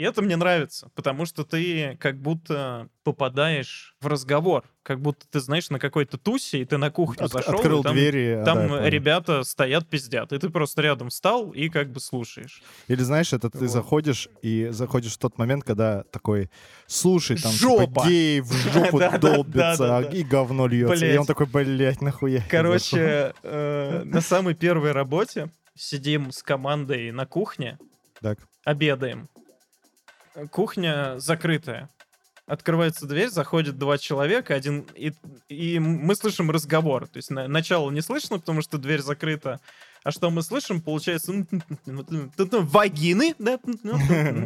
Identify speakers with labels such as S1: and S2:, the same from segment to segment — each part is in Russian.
S1: И это мне нравится, потому что ты как будто попадаешь в разговор, как будто ты знаешь на какой-то тусе, и ты на кухню
S2: От-
S1: зашел,
S2: открыл
S1: и там,
S2: двери, а,
S1: там
S2: да, понял.
S1: ребята стоят пиздят, и ты просто рядом встал и как бы слушаешь.
S2: Или знаешь, это ты
S1: Вот.
S2: заходишь и заходишь в тот момент, когда такой, слушай, там
S1: Жопа!»
S2: типа гей в жопу долбится,
S1: да-да-да.
S2: и говно льется. И он такой, блядь, нахуя. я зашел?»
S1: Короче, э, на самой первой работе сидим с командой на кухне, обедаем. Кухня закрытая. Открывается дверь, заходит два человека, один и, и мы слышим разговор. То есть на- начало не слышно, потому что дверь закрыта. А что мы слышим, получается, вагины, да,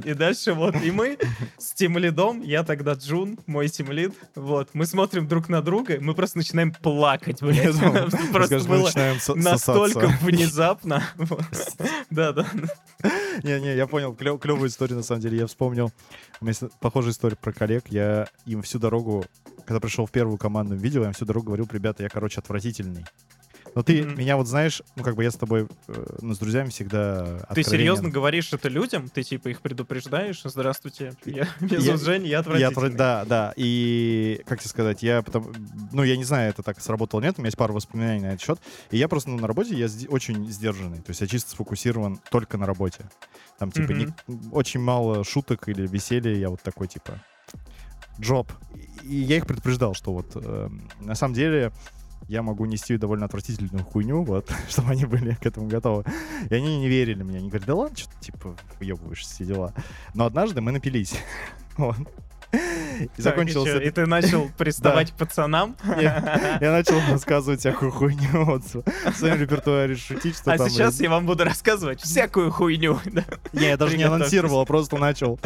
S1: и дальше вот. И мы с тимлидом, я тогда Джун, мой тимлид, вот, мы смотрим друг на друга, мы просто начинаем плакать, блядь. Просто было настолько внезапно. Да, да.
S2: Не-не, я понял, клевую историю, на самом деле. Я вспомнил, у меня похожая история про коллег. Я им всю дорогу, когда пришел в первую командную видео, я им всю дорогу говорил, ребята, я, короче, отвратительный. Но ты
S1: Мгм.
S2: меня вот знаешь, ну, как бы я с тобой, э, ну, с друзьями всегда
S1: Ты
S2: откровенен.
S1: серьезно говоришь это людям? Ты типа их предупреждаешь? Здравствуйте, я,
S2: Я-
S1: зовут Женя, я
S2: Я
S1: отвратительный.
S2: отвра- да, да. И, как тебе сказать, я потом... Ну, я не знаю, это так сработало нет, у меня есть пару воспоминаний на этот счет. И я просто ну, на работе, я очень сдержанный. То есть я чисто сфокусирован только на работе. Там, типа, не- очень мало шуток или веселья. Я вот такой, типа, джоб. И я их предупреждал, что вот эм, на самом деле я могу нести довольно отвратительную хуйню, вот, чтобы они были к этому готовы. И они не верили мне. Они говорят, да ладно, что ты, типа, въебываешь все дела. Но однажды мы напились. Вот. И
S1: Так, и
S2: закончился...
S1: чё, И ты начал приставать к пацанам?
S2: Я я начал рассказывать всякую хуйню вот, в своем репертуаре, шутить, что
S1: А
S2: там...
S1: сейчас я вам буду рассказывать всякую хуйню. да.
S2: Не, я даже не анонсировал, а просто начал.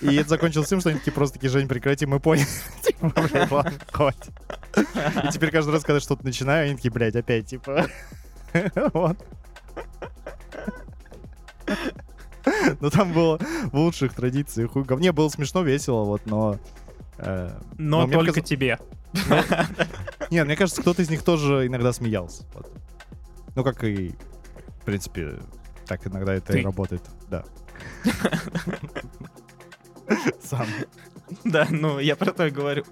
S2: И это закончилось тем, что они такие просто такие, Жень, прекрати, мы поняли. Типа, хватит. И теперь каждый раз, когда что-то начинаю, они такие, блядь, опять, типа... Вот. Ну там было в лучших традициях. хуй гов- Не, было смешно, весело, вот, но... э,
S1: Но
S2: мне
S1: только тебе.
S2: Не, мне кажется, кто-то из них тоже иногда смеялся. вот. Ну, как и, в принципе, так иногда это и работает. Да. Сам.
S1: Да, ну я про то и говорю.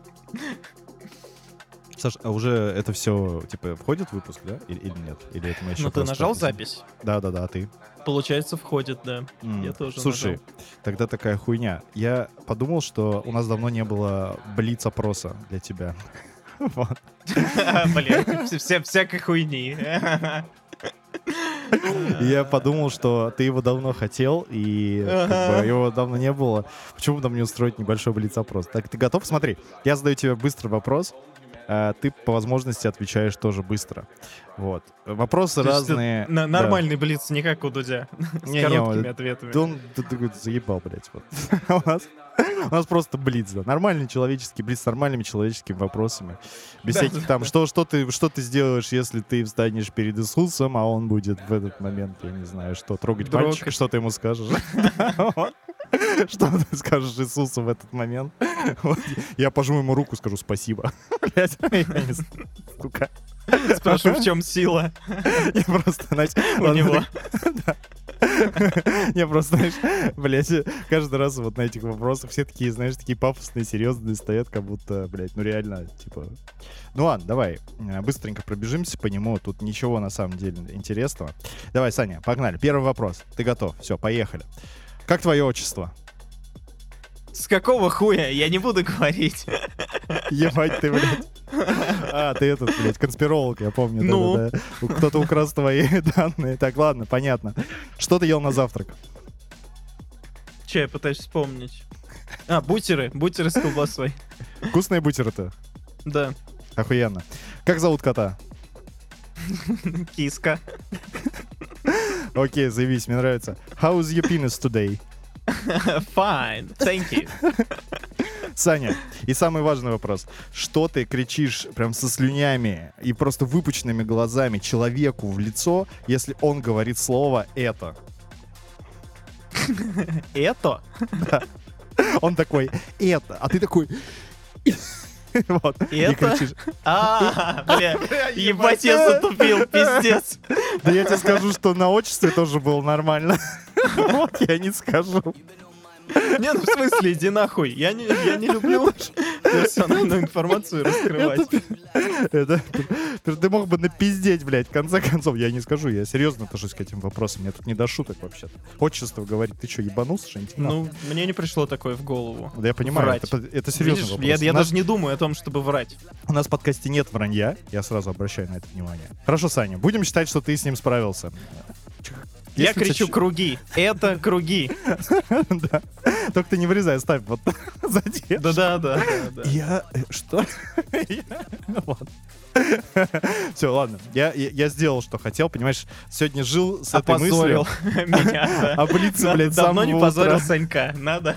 S2: Саш, а уже это все, типа, входит в выпуск, да? Или, или нет? Или это мы еще
S1: Ну ты
S2: просто
S1: нажал запись?
S2: Да-да-да, а ты?
S1: Получается, входит, да.
S2: М,
S1: Я тоже
S2: Слушай,
S1: нажал.
S2: тогда такая хуйня. Я подумал, что у нас давно не было блиц-опроса для тебя. Вот.
S1: Блин, вся всякой хуйни.
S2: Я подумал, что ты его давно хотел, и как бы,
S1: Ага.
S2: его давно не было. Почему бы нам не устроить небольшой блиц-опрос? Так, ты готов? Смотри, я задаю тебе быстрый вопрос, ты по возможности отвечаешь тоже быстро. Вот. Вопросы
S1: То
S2: разные. да.
S1: Нормальный блиц, не как у Дудя. С
S2: Не-не,
S1: короткими
S2: вот
S1: ответами.
S2: Он заебал, блядь. Вот. У нас у нас просто блиц, да. Нормальный человеческий блиц с нормальными человеческими вопросами. Без
S1: Да,
S2: всяких
S1: да,
S2: там,
S1: да.
S2: что, что, ты, что ты сделаешь, если ты встанешь перед Иисусом, а он будет в этот момент, я не знаю, что, трогать
S1: Дрогать.
S2: мальчика, что ты ему скажешь. Вот. Что ты скажешь Иисусу в этот момент? Вот. Я пожму ему руку, скажу спасибо. Блядь, я не знаю, сука.
S1: Спрошу, в чем сила
S2: Я просто, знаете,
S1: у него.
S2: Не, просто, знаешь, блядь, каждый раз вот на этих вопросах все такие, знаешь, такие пафосные, серьезные стоят, как будто, блядь, ну реально, типа... Ну ладно, давай, э, быстренько пробежимся по нему, тут ничего на самом деле интересного. Давай, Саня, погнали. Первый вопрос. Ты готов? Все, поехали. Как твое отчество?
S1: С какого хуя? Я не буду говорить.
S2: Ебать ты, блядь. А, ты этот, блядь, конспиролог, я помню.
S1: Ну?
S2: да-да-да. У- Кто-то украс твои данные. Так, ладно, понятно. Что ты ел на завтрак?
S1: Че, я пытаюсь вспомнить. А, бутеры. Бутеры с колбасой.
S2: Вкусные бутеры-то?
S1: Да.
S2: Охуенно. Как зовут кота?
S1: Киска.
S2: Окей, заявись, мне нравится. How's your penis today?
S1: Fine. Thank you.
S2: Саня, и самый важный вопрос. Что ты кричишь прям со слюнями и просто выпученными глазами человеку в лицо, если он говорит слово «это»?
S1: Это?
S2: Он такой «это», а ты такой Вот. И
S1: «Это»?
S2: кричишь.
S1: А, бля, ебать, я затупил, пиздец.
S2: Да я тебе скажу, что на отчестве тоже было нормально. Вот я не скажу.
S1: Не, ну в смысле, иди нахуй. Я не, я не люблю персональную информацию раскрывать.
S2: Это, ты, ты мог бы напиздеть, блядь, в конце концов. Я не скажу, я серьезно отношусь к этим вопросам. Мне тут не до шуток вообще-то. Отчество говорит, ты что, ебанулся что-нибудь?
S1: Ну, мне не пришло такое в голову.
S2: Да я понимаю,
S1: врать.
S2: это, это серьезный
S1: Видишь,
S2: вопрос.
S1: я, я
S2: нас-
S1: даже не думаю о том, чтобы врать.
S2: У нас в подкасте нет вранья, я сразу обращаю на это внимание. Хорошо, Саня, будем считать, что ты с ним справился.
S1: Я кричу круги. Это круги.
S2: Да. Только ты не вырезай, ставь вот сзади.
S1: Да-да-да. да.
S2: Я... э, Что? Все, ладно. Я, я, я сделал, что хотел, понимаешь, сегодня жил с этой мыслью.
S1: меня. да.
S2: Облиться, блядь,
S1: Давно не позорил. Санька. Надо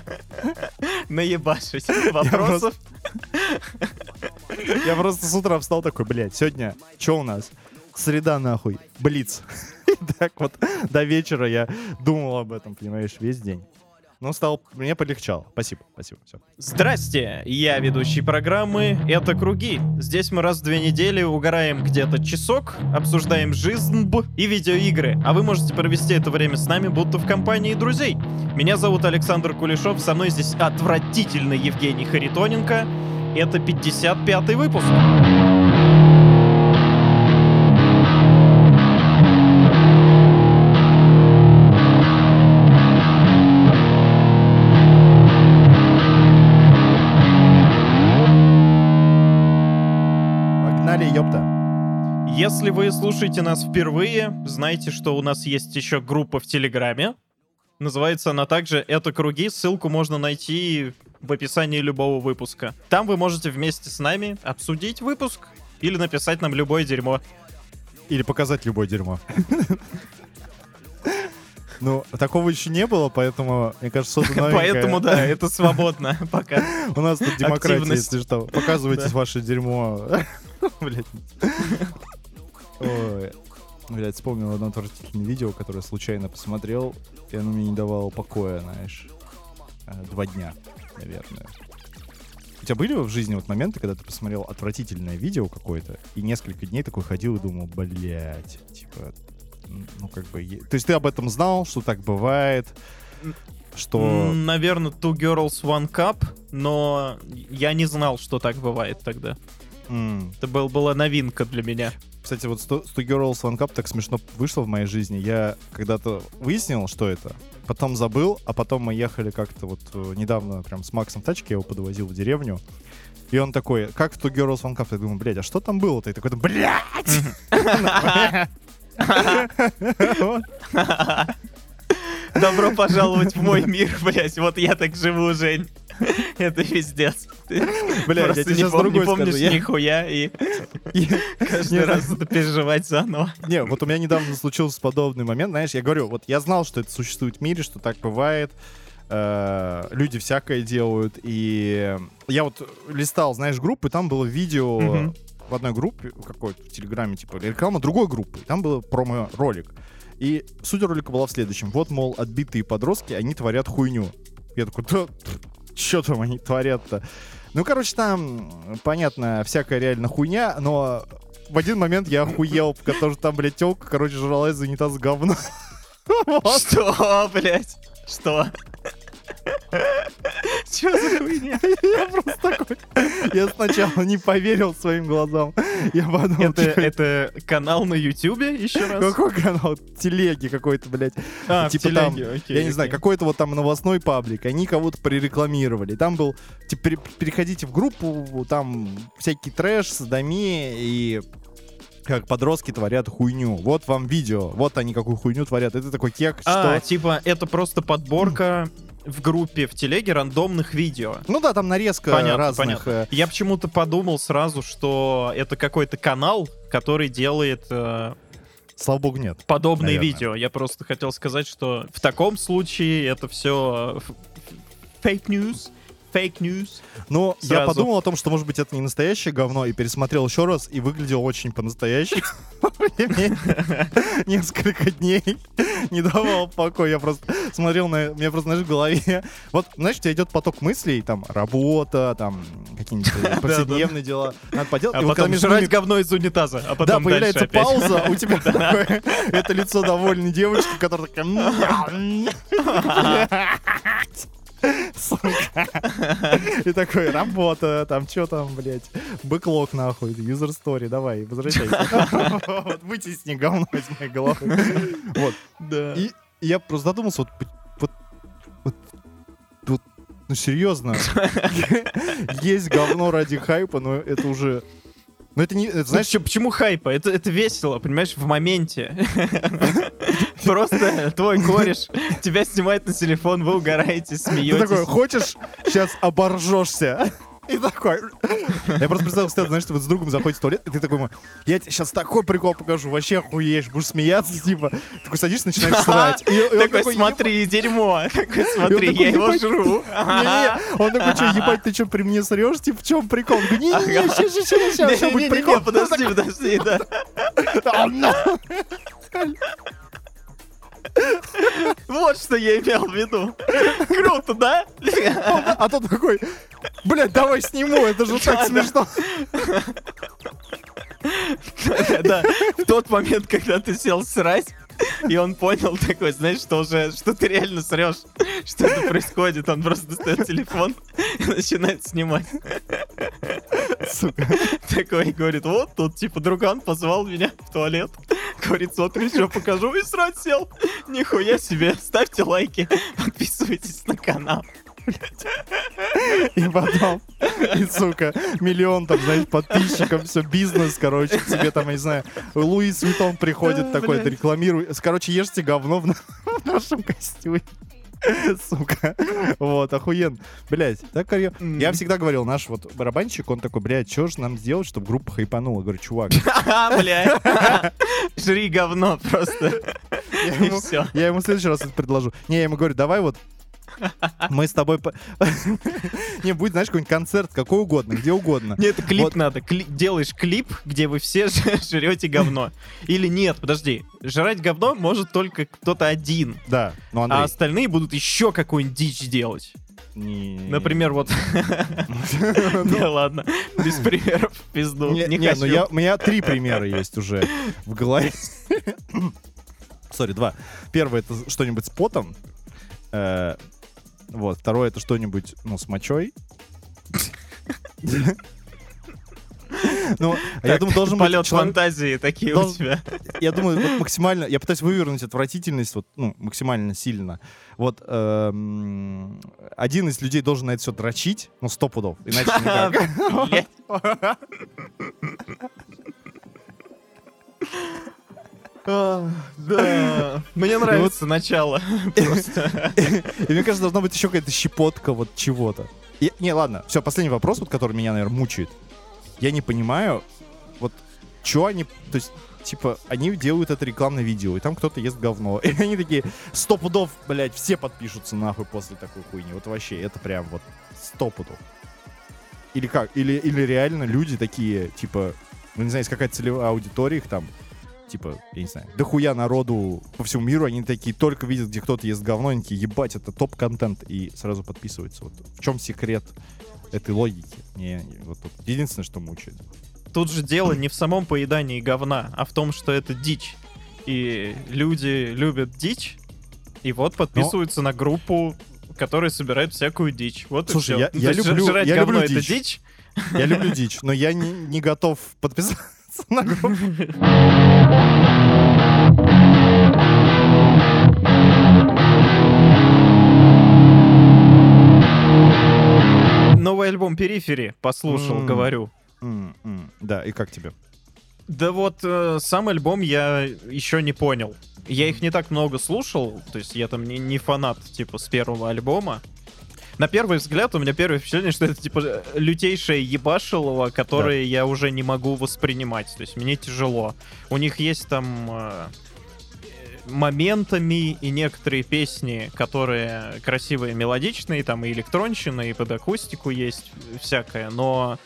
S1: наебашить вопросов.
S2: Я просто с утра встал такой, блядь, сегодня что у нас? Среда нахуй, блиц. И так вот до вечера я думал об этом, понимаешь, весь день. Ну, стал, мне полегчало. Спасибо, спасибо, все.
S1: Здрасте, я ведущий программы «Это Круги». Здесь мы раз в две недели угораем где-то часок, обсуждаем жизнь и видеоигры, а вы можете провести это время с нами будто в компании друзей. Меня зовут Александр Кулешов, со мной здесь отвратительный Евгений Харитоненко. Это 55-й выпуск. Вы слушаете нас впервые, знайте, что у нас есть еще группа в Телеграме. Называется она также «Это круги». Ссылку можно найти в описании любого выпуска. Там вы можете вместе с нами обсудить выпуск или написать нам любое дерьмо.
S2: Или показать любое дерьмо. Ну, такого еще не было, поэтому, мне кажется, новенькое.
S1: Поэтому, да, это свободно пока.
S2: У нас тут демократия, если что. Показывайте ваше дерьмо. Блять. Ой. Блять, вспомнил одно отвратительное видео, которое случайно посмотрел, и оно мне не давало покоя, знаешь. Э, Два дня, наверное. У тебя были в жизни вот моменты, когда ты посмотрел отвратительное видео какое-то, и несколько дней такой ходил и думал, блять, типа, ну как бы... То есть ты об этом знал, что так бывает, что...
S1: Наверное, Two Girls One Cup, но я не знал, что так бывает тогда.
S2: м,
S1: Это был, была новинка для меня.
S2: Кстати, вот 100 100 Girls One Cup так смешно вышло в моей жизни. Я когда-то выяснил, что это, потом забыл, а потом мы ехали как-то вот э, недавно прям с Максом в тачке, я его подвозил в деревню. И он такой, как в 100 Girls One Cup? Я думаю, блядь, а что там было-то? И такой, «Да, блядь!
S1: Добро пожаловать в мой мир, блять. Вот я так живу, Жень. Это пиздец.
S2: Блядь, я тебе
S1: не,
S2: сейчас
S1: не
S2: другой скажу. Я-
S1: нихуя и каждый
S2: Не,
S1: раз это переживать заново.
S2: Не, вот у меня недавно случился подобный момент, знаешь, я говорю, вот я знал, что это существует в мире, что так бывает, э, люди всякое делают, и я вот листал, знаешь, группы, там было видео в одной группе, какой-то в Телеграме, типа, реклама другой группы, там был промо-ролик. И суть ролика была в следующем. Вот, мол, отбитые подростки, они творят хуйню. Я такой, да, что там они творят-то? Ну, короче, там, понятно, всякая реально хуйня, но в один момент я охуел, потому что там, блядь, телка, короче, жрала из унитаза говно.
S1: Что, блять? Что? Че за хуйня?
S2: Я просто такой... Я сначала не поверил своим глазам. Я подумал,
S1: Это, это канал на Ютубе еще раз?
S2: какой канал? Телеги какой-то, блядь.
S1: А, в
S2: типа там,
S1: телеге, окей,
S2: я не знаю,
S1: окей.
S2: какой-то вот там новостной паблик, они кого-то прорекламировали. Там был, типа, пере- переходите в группу, там всякий трэш, садоми и как подростки творят хуйню. Вот вам видео, вот они какую хуйню творят. Это такой кек,
S1: А,
S2: что...
S1: типа, это просто подборка в группе в телеге рандомных видео.
S2: Ну да, там нарезка
S1: Понятно,
S2: разных...
S1: понятно.
S2: э,
S1: Я почему-то подумал сразу, что это какой-то канал, который делает э,
S2: Слава богу, нет.
S1: подобные
S2: Наверное.
S1: видео. Я просто хотел сказать, что в таком случае это все фейк фейк news.
S2: Но я
S1: Сразу.
S2: подумал о том, что, может быть, это не настоящее говно, и пересмотрел еще раз, и выглядел очень по-настоящему. Мне Несколько дней не давал покоя. Я просто смотрел на... Меня просто, знаешь, в голове... Вот, знаешь, у тебя идет поток мыслей, там, работа, там, какие-нибудь повседневные дела. Надо поделать.
S1: А потом жрать говно из унитаза, а
S2: Да,
S1: потом
S2: появляется
S1: дальше опять.
S2: пауза, у тебя такое, это лицо довольной девочки, которая такая... Сука. И такой, работа, там, что там, блядь, бэклог нахуй, user story, давай, возвращайся. Вот, Вытесни говно из моей головы. Вот.
S1: Да.
S2: И я просто задумался, вот, вот, вот, вот, ну серьезно, есть говно ради хайпа, но это уже... Ну это не, это,
S1: Знаешь,
S2: знаешь,
S1: чё- почему хайпа? Это, это весело, понимаешь, в моменте. Просто твой кореш тебя снимает на телефон, вы угораете,
S2: ты такой,
S1: смеетесь.
S2: хочешь, сейчас оборжешься. И такой... Я просто представил, что знаешь, ты вот с другом заходишь в туалет, и ты такой, я тебе сейчас такой прикол покажу, вообще охуеешь, будешь смеяться, типа. Такой садишься, начинаешь срать.
S1: Такой, смотри, дерьмо. Такой, смотри, я его жру.
S2: Он такой, что, ебать, ты что, при мне срешь? Типа, в чем прикол? Говорит, не-не-не,
S1: Ага.
S2: сейчас, сейчас, сейчас, сейчас будет прикол.
S1: подожди, подожди, да. Вот что я имел в виду. Круто, да?
S2: А тот такой, блядь, давай сниму, это же так смешно.
S1: Да, в тот момент, когда ты сел срать, и он понял такой, знаешь, что уже, что ты реально срешь, что это происходит, он просто достает телефон и начинает снимать.
S2: Сука.
S1: Такой говорит, вот тут типа друган позвал меня в туалет. Говорит, смотри, что покажу, и срать сел. Нихуя себе, ставьте лайки, подписывайтесь на канал.
S2: И потом, и, сука, миллион там, знаешь, подписчиков, все, бизнес, короче, тебе там, я не знаю, Луис Витон приходит такой,
S1: блядь.
S2: рекламирует. Короче, ешьте говно в, на- в нашем костюме. Сука. Вот, охуенно. Блять, так
S1: М.
S2: Я всегда говорил, наш вот барабанщик, он такой, блядь, что же нам сделать, чтобы группа хайпанула? Говорю, чувак,
S1: Ха, бля. Жри говно просто.
S2: я я ему в следующий раз это предложу. Не, я ему говорю, давай вот мы с тобой... Не, будет, знаешь, какой-нибудь концерт, какой угодно, где угодно.
S1: Нет, клип надо. Делаешь клип, где вы все жрете говно. Или нет, подожди. Жрать говно может только кто-то один.
S2: Да, ну
S1: А остальные будут еще какую-нибудь дичь делать.
S2: не-
S1: Например, вот... Не, ладно. Без примеров пизду.
S2: Не, ну у меня три примера есть уже в голове. Сори, два. Первый это что-нибудь с потом. Вот, второе это что-нибудь, ну, с мочой. Ну, я
S1: Так,
S2: думаю, должен быть
S1: Полет фантазии такие у
S2: Дол-
S1: тебя.
S2: я думаю, вот максимально, я пытаюсь вывернуть отвратительность вот, ну, максимально сильно. Вот эм, один из людей должен на это все дрочить, ну, сто пудов, иначе никак.
S1: А, Да, мне нравится начало. Просто.
S2: И мне кажется, должна быть еще какая-то щепотка вот чего-то. И- не, ладно, все, последний вопрос, вот, который меня, наверное, мучает. Я не понимаю, вот, что они, то есть, типа, они делают это рекламное видео, и там кто-то ест говно. И они такие, сто пудов, блядь, все подпишутся нахуй после такой хуйни. Вот вообще, это прям вот сто пудов. Или как? Или, или реально люди такие, типа, ну, не знаю, есть какая-то целевая аудитория их там, типа, я не знаю, дохуя народу по всему миру, они такие только видят, где кто-то ест говно, они такие, ебать, это топ-контент, и сразу подписываются. Вот в чем секрет этой логики? Не, не, вот тут единственное, что мучает.
S1: Тут же дело не в самом поедании говна, а в том, что это дичь. И люди любят дичь, и вот подписываются на группу, которая собирает всякую дичь. Вот
S2: Слушай,
S1: и
S2: я-
S1: все.
S2: я люблю-
S1: жрать
S2: я
S1: говно
S2: люблю
S1: это
S2: дичь.
S1: дичь.
S2: Я люблю дичь, но я не, не готов подписаться на группу.
S1: Новый альбом Перифери послушал, говорю.
S2: Да, и как тебе?
S1: Да вот э, сам альбом я еще не понял. Я их не так много слушал, то есть я там не, не фанат, типа, с первого альбома. На первый взгляд у меня первое впечатление, что это, типа, лютейшее ебашилово, которое я уже не могу воспринимать. То есть мне тяжело. У них есть там э, моментами и некоторые песни, которые красивые, мелодичные, там и электронщина, и под акустику есть всякое, но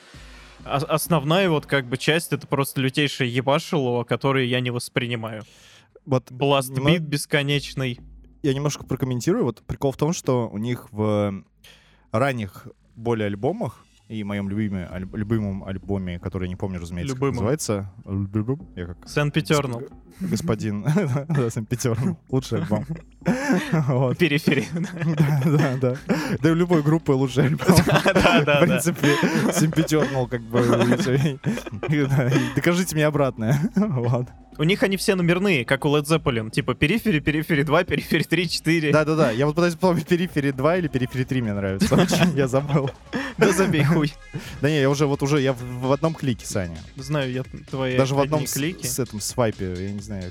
S1: основная вот как бы часть это просто лютейшее ебашилово, которое я не воспринимаю.
S2: Вот
S1: Бласт
S2: нема-
S1: бит бесконечный.
S2: Я немножко прокомментирую. Вот прикол в том, что у них в ранних более альбомах и моем любимом, аль- любимом альбоме, который я не помню, разумеется, как
S1: Любимом.
S2: называется. Любим? Я как
S1: Сен-Петернул.
S2: господин Санкт-Петербург. Лучший альбом. Вот.
S1: Периферии.
S2: Да, да, да. Да и любой группы лучший альбом.
S1: Да, да,
S2: В принципе, Симпетернул, как бы, докажите мне обратное. Вот.
S1: У них они все номерные, как у Led Zeppelin. Типа перифери, перифери 2, перифери 3, 4.
S2: Да-да-да, я вот пытаюсь вспомнить Перифери 2 или Перифери 3 мне нравится. Я забыл.
S1: Да забей хуй.
S2: Да не, я уже вот уже, я в, одном клике, Саня.
S1: Знаю я твои
S2: Даже в одном с,
S1: клики.
S2: с этом свайпе, я не знаю.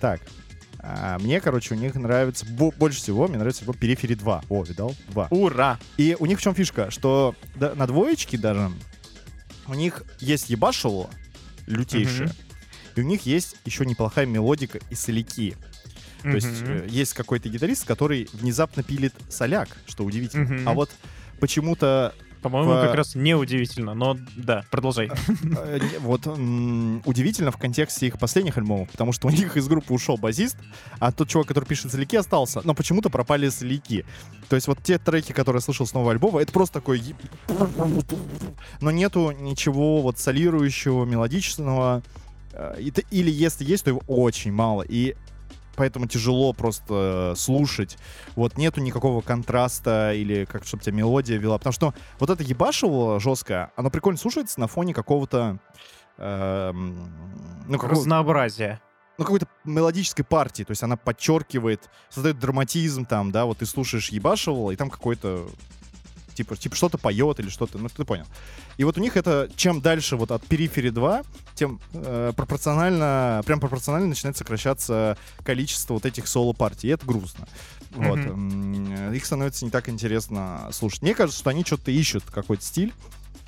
S2: Так. а, мне, короче, у них нравится, бо- больше всего мне нравится его Перифери 2. О, видал? 2.
S1: Ура!
S2: И у них в чем фишка? Что на двоечке даже у них есть ебашево лютейшее. И у них есть еще неплохая мелодика и соляки. То есть
S1: Мгм.
S2: э, есть какой-то гитарист, который внезапно пилит соляк, что удивительно.
S1: Мгм.
S2: А вот почему-то
S1: По-моему,
S2: в-
S1: как раз неудивительно, но да, продолжай.
S2: э, не- вот удивительно в контексте их последних альбомов, потому что у них из группы ушел басист, а тот чувак, который пишет соляки, остался, но почему-то пропали соляки. То есть вот те треки, которые я слышал с нового альбома, это просто такой... Но нету ничего вот солирующего, мелодичного. Э, Или если есть, то его очень мало. И поэтому тяжело просто слушать. Вот нету никакого контраста или как чтобы тебя мелодия вела. Потому что вот это ебашево жесткое, оно прикольно слушается на фоне какого-то эм, ну, какого-
S1: Разнообразие.
S2: ну, какой-то мелодической партии. То есть она подчеркивает, создает драматизм там, да, вот ты слушаешь ебашевого, и там какой-то типа, типа что-то поет или что-то, ну ты понял. И вот у них это, чем дальше вот от периферии 2, тем э, пропорционально, прям пропорционально начинает сокращаться количество вот этих соло-партий, и это грустно. Вот. М, Их становится не так интересно слушать. Мне кажется, что они что-то ищут, какой-то стиль.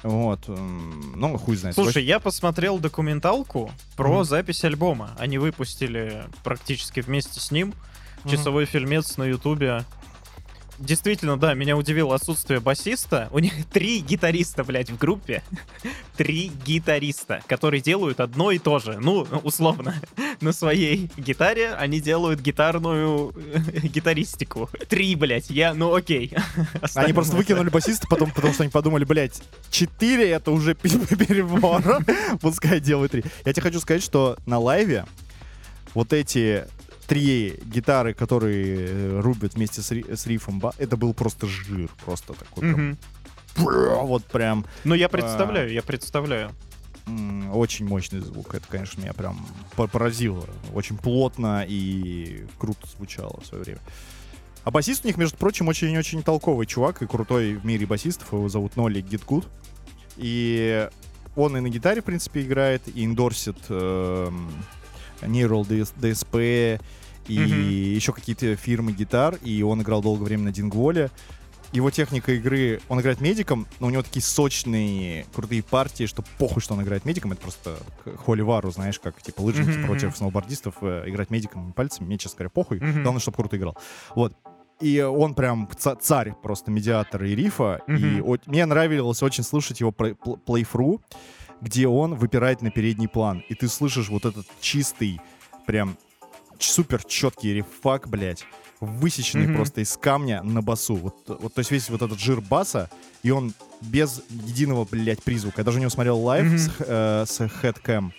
S2: Вот. Ну, хуй знает.
S1: Слушай, я посмотрел документалку про
S2: Мгм.
S1: запись альбома. Они выпустили практически вместе с ним часовой фильмец на Ютубе. Действительно, да, меня удивило отсутствие басиста. У них три гитариста, блядь, в группе. Три гитариста, которые делают одно и то же. Ну, условно, на своей гитаре они делают гитарную э, гитаристику. Три, блядь, я, ну окей.
S2: Они просто выкинули басиста, потом, потому что они подумали, блядь, 4 это уже перебор. Пускай делают 3. Я тебе хочу сказать, что на лайве вот эти три гитары, которые э, рубят вместе с, с рифом, это был просто жир. Просто такой прям,
S1: Мгм.
S2: бра, вот прям
S1: Ну,
S2: А.
S1: я представляю, я представляю.
S2: очень мощный звук. Это, конечно, меня прям по- поразило. Очень плотно и круто звучало в свое время. А басист у них, между прочим, очень-очень толковый чувак и крутой в мире басистов. Его зовут Ноли Гиткут. И он и на гитаре, в принципе, играет, и индорсит эм, Neural DS DSP и
S1: Мгм.
S2: еще какие-то фирмы гитар. И он играл долгое время на Дингволе. Его техника игры, он играет медиком, но у него такие сочные, крутые партии, что похуй, что он играет медиком. Это просто холивару, знаешь, как типа лыжники
S1: Мгм,
S2: против сноубордистов э, играть медиком пальцами. Мне, честно говоря, похуй.
S1: Мгм.
S2: Главное, чтобы круто играл. Вот. И он прям ца- царь просто медиатор и рифа. И
S1: Мгм.
S2: о- мне нравилось очень слушать его плей- пл- плейфру, где он выпирает на передний план. И ты слышишь вот этот чистый, прям супер четкий рифак, блядь, высеченный
S1: Мгм.
S2: просто из камня на басу. Вот, вот, то есть весь вот этот жир баса, и он без единого, блядь, призвука. Я даже у него смотрел live
S1: Мгм.
S2: с, э, с Headcam,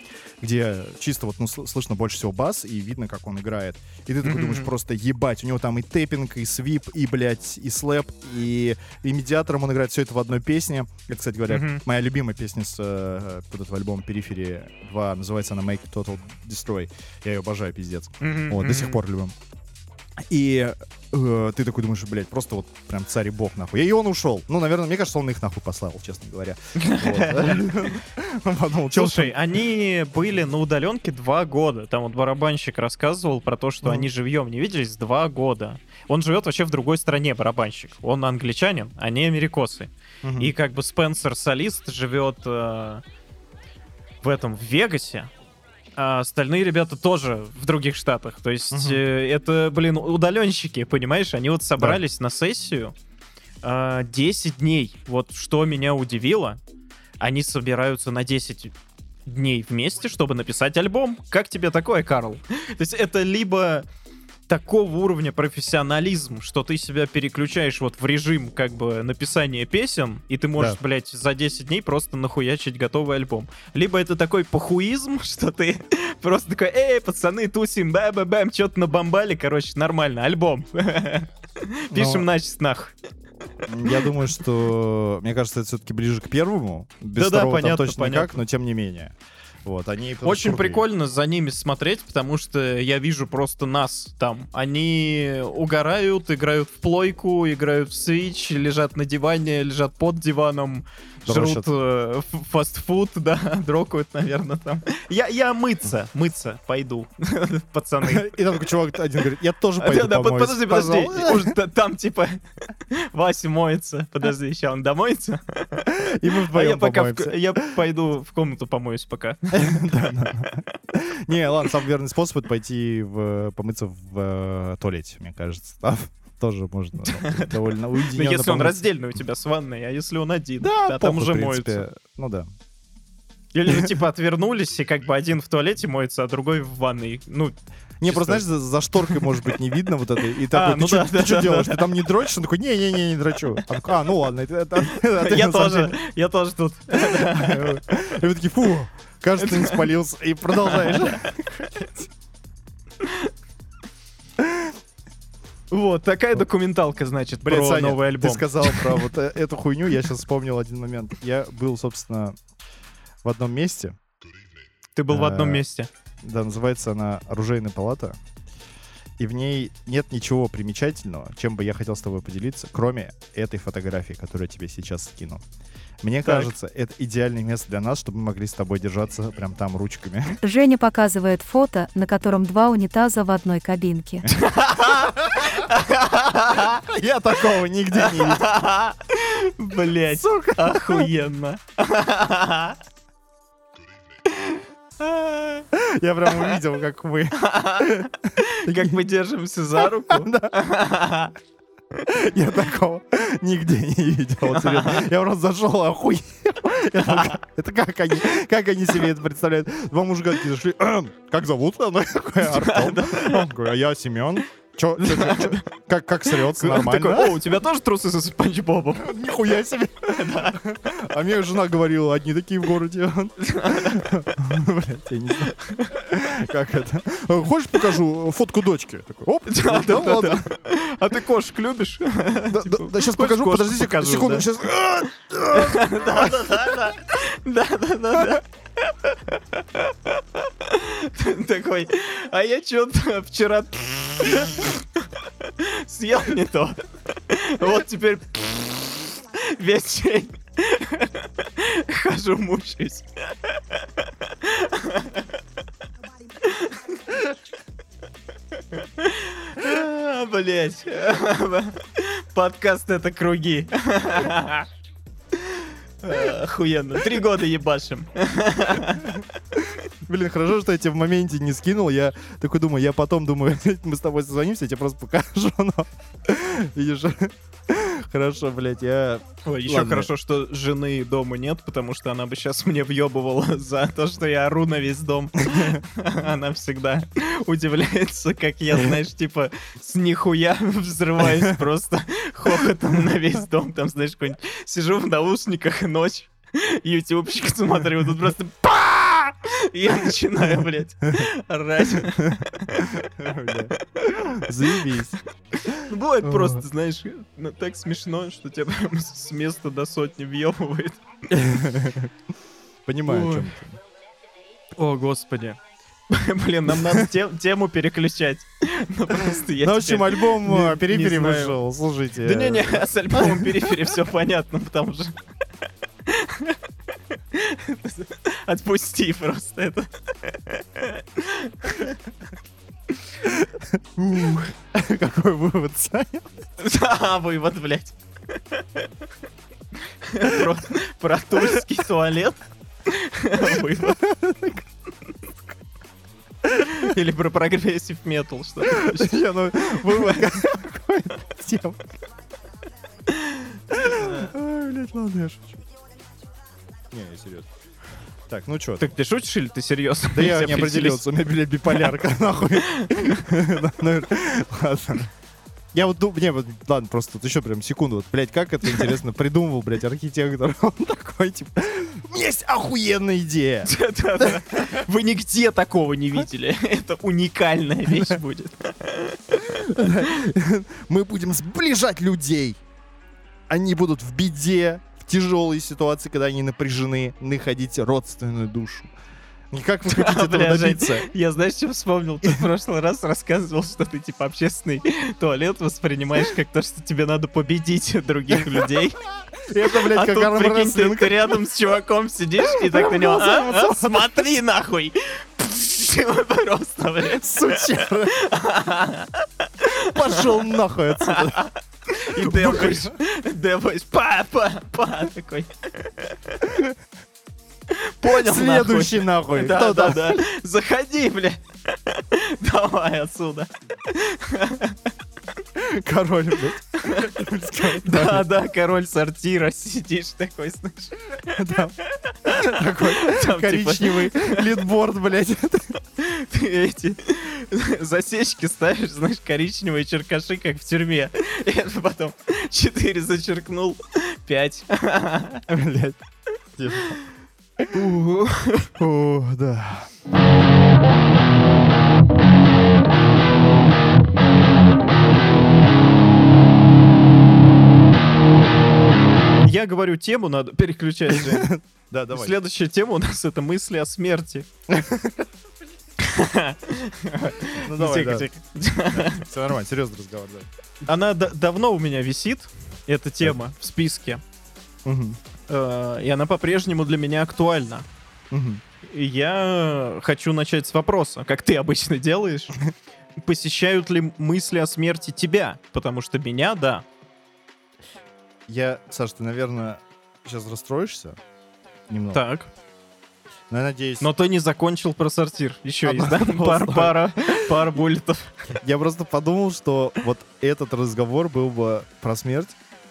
S2: где чисто вот ну, сл- слышно больше всего бас, и видно, как он играет. И ты такой думаешь, просто ебать, у него там и тэппинг, и sweep, и, блядь, и слэп, и, и медиатором он играет все это в одной песне. Это, кстати говоря, моя любимая песня с э, вот этого альбома Периферии 2, называется она Make Total Destroy. Я ее обожаю, пиздец. Вот, до сих пор любим. И э, ты такой думаешь, блядь, просто вот прям царь и бог нахуй. И он ушел. Ну, наверное, мне кажется, он их нахуй послал, честно говоря. Вот. Он подумал, «Чё
S1: Слушай, они были на удаленке два года. Там вот барабанщик рассказывал про то, что они живьем не виделись два года. Он живет вообще в другой стране, барабанщик. Он англичанин, они америкосы.
S2: Мгм.
S1: И как бы Спенсер солист живет э, в этом в Вегасе. А остальные ребята тоже в других штатах. То есть
S2: Мгм.
S1: э, это, блин, удаленщики, понимаешь? Они вот собрались на сессию э, 10 дней. Вот что меня удивило, они собираются на 10 дней вместе, чтобы написать альбом. Как тебе такое, Карл? То есть это либо такого уровня профессионализм, что ты себя переключаешь вот в режим как бы написания песен, и ты можешь,
S2: Да.
S1: блядь, за 10 дней просто нахуячить готовый альбом. Либо это такой похуизм, что ты просто такой, эй, пацаны, тусим, бэм-бэм, что-то набомбали, короче, нормально, альбом. Пишем
S2: Но-
S1: начис нах.
S2: Я думаю, что, мне кажется, это все-таки ближе к первому. Без второго там
S1: понятно,
S2: точно никак,
S1: понятно.
S2: но тем не менее. Вот, они
S1: Очень
S2: крутые.
S1: прикольно за ними смотреть, потому что я вижу просто нас там. Они угорают, играют в плойку, играют в Switch, лежат на диване, лежат под диваном. Жрут э, фастфуд, да, дрокают, наверное, там. Я, я мыться, мыться пойду, пацаны.
S2: И там такой чувак один говорит, я тоже пойду
S1: Да, подожди, подожди.
S2: пожалуйста».
S1: Уже та- Там типа Вася моется. Подожди, сейчас он домоется.
S2: И мы
S1: А я
S2: вдвоем
S1: пока в-
S2: помоемся.
S1: я пойду в комнату помоюсь пока.
S2: Не, ладно, самый верный способ это пойти помыться в э, туалете, мне кажется. Тоже можно ну, довольно
S1: Ну,
S2: уединенно
S1: если он раздельный у тебя с ванной, а если он один,
S2: Да,
S1: а там уже моются.
S2: Ну да.
S1: Или же типа отвернулись, и как бы один в туалете моется, а другой в ванной. Ну,
S2: Не,
S1: Чисто.
S2: просто, знаешь, за, за шторкой, может быть, не видно вот это. И
S1: А,
S2: такой,
S1: ну
S2: ты
S1: да,
S2: что
S1: да, да,
S2: делаешь? Ты там не дрочишь? Он такой, не-не-не, не дрочу. А, такой, «А, ну ладно. это- это- это
S1: я тоже,
S2: деле».
S1: я тоже тут.
S2: И вы такие, фу, кажется, не спалился. И продолжаешь.
S1: Вот, такая документалка, значит,
S2: Блин,
S1: про
S2: Саня,
S1: новый
S2: ты
S1: альбом.
S2: сказал про вот э- эту хуйню, я сейчас вспомнил один момент. Я был, собственно, в одном месте,
S1: Ты был в одном
S2: э,
S1: месте.
S2: да, называется она «Оружейная палата», и в ней нет ничего примечательного, чем бы я хотел с тобой поделиться, кроме этой фотографии, которую я тебе сейчас скину. Мне
S1: Так.
S2: кажется, это идеальное место для нас, чтобы мы могли с тобой держаться прям там ручками.
S3: Женя показывает фото, на котором два унитаза в одной кабинке.
S2: Я такого нигде не видел.
S1: Блять, охуенно.
S2: Я прям увидел, как вы.
S1: Как мы держимся за руку.
S2: Я такого нигде не видел. Я просто зашел, охуел. Это как они, как они себе это представляют? Два мужика такие зашли. «Эм, Как зовут? Такой, Артем. Он такой, а я Семен. Чё, чё, чё, чё? Как, как срется,
S1: Такой,
S2: нормально?
S1: о, у тебя тоже трусы со Спанч Бобом?
S2: Нихуя себе. А мне жена говорила, одни такие в городе. Блять, я не знаю. Как это? Хочешь покажу фотку дочки? Такой, оп,
S1: Да,
S2: да
S1: да,
S2: ладно.
S1: А ты кошек любишь?
S2: Да, да, да, сейчас
S1: Хочешь
S2: покажу, подождите секунду,
S1: да?
S2: сейчас.
S1: Да, да, да, да. Такой, а я что-то вчера съел не то. Вот теперь весь день хожу, мучаюсь. А, Блять. Подкаст это круги. Охуенно. Три года ебашим.
S2: Блин, хорошо, что я тебе в моменте не скинул. Я такой думаю, я потом думаю, мы с тобой созвонимся, я тебе просто покажу, но... Видишь? Хорошо, блядь, я...
S1: Ой, еще
S2: Ладно.
S1: хорошо, что жены дома нет, потому что она бы сейчас мне въебывала за то, что я ору на весь дом. Она всегда удивляется, как я, знаешь, типа с нихуя взрываюсь просто хохотом на весь дом. Там, знаешь, какой-нибудь сижу в наушниках ночь, ютубчик смотрю, тут просто я начинаю, блядь, орать.
S2: Заебись.
S1: Ну, Бывает просто, знаешь, ну, так смешно, что тебя прям с места до сотни въебывает.
S2: Понимаю, о чем ты.
S1: О, господи. Блин, нам надо тем- тему переключать. Ну, просто я
S2: Ну, в общем, альбом э, Перифери вышел, слушайте.
S1: Да не-не, с альбомом перифери все понятно, потому что... Отпусти просто это.
S2: Какой вывод, Саня?
S1: А, вывод, блядь. Про, тульский туалет. Вывод. Или про прогрессив метал, что
S2: Я, ну, вывод какой тем. Ой, блядь, ладно, я шучу. Не, я серьезно. Так, ну что?
S1: Так ты шутишь или ты серьезно?
S2: Да я не определился, у меня, блядь, биполярка, нахуй. Ну, Ладно. Я вот думаю, не, вот, ладно, просто тут еще прям секунду, вот, блядь, как это интересно придумывал, блядь, архитектор. Он такой, типа, есть охуенная идея.
S1: Вы нигде такого не видели. Это уникальная вещь будет.
S2: Мы будем сближать людей. Они будут в беде, в тяжелой ситуации, когда они напряжены, находить родственную душу. И как вы хотите этого
S1: Бля, Жень,
S2: добиться?
S1: Я знаешь, что вспомнил? Ты в прошлый раз рассказывал, что ты типа общественный туалет воспринимаешь как то, что тебе надо победить других людей.
S2: Это, блядь,
S1: А
S2: как
S1: тут, прикинь, ты, ты рядом с чуваком сидишь и так на него, «А? А? смотри нахуй. Просто, блядь.
S2: Сучара. Пошел нахуй отсюда.
S1: И депаешь, депаешь, па, па, па, такой. Понял,
S2: Следующий нахуй.
S1: Да,
S2: Кто
S1: да, да. Заходи, бля. Давай отсюда.
S2: Король, блядь.
S1: Да, да, король сортира, сидишь такой, знаешь.
S2: Да. Такой
S1: типа,
S2: коричневый лидборд, блядь.
S1: ты эти засечки ставишь, знаешь, коричневые черкаши, как в тюрьме. И это потом 4 зачеркнул, 5.
S2: Блядь. О, да.
S1: Я говорю, тему надо переключать.
S2: Да, давай.
S1: Следующая тема у нас это мысли о смерти.
S2: Ну давай, да. Все нормально, серьезный разговор.
S1: Она давно у меня висит, эта тема, в списке. Э, И она по-прежнему для меня актуальна. Я хочу начать с вопроса, как ты обычно делаешь. Посещают ли мысли о смерти тебя? Потому что меня, да.
S2: Я, Саш, ты, наверное, сейчас расстроишься немного.
S1: Так.
S2: Но я надеюсь...
S1: Но ты не закончил про сортир. Еще
S2: Одно-
S1: есть, да? Пар-. Пара, пара буллетов.
S2: Я просто подумал, что вот этот разговор был бы про смерть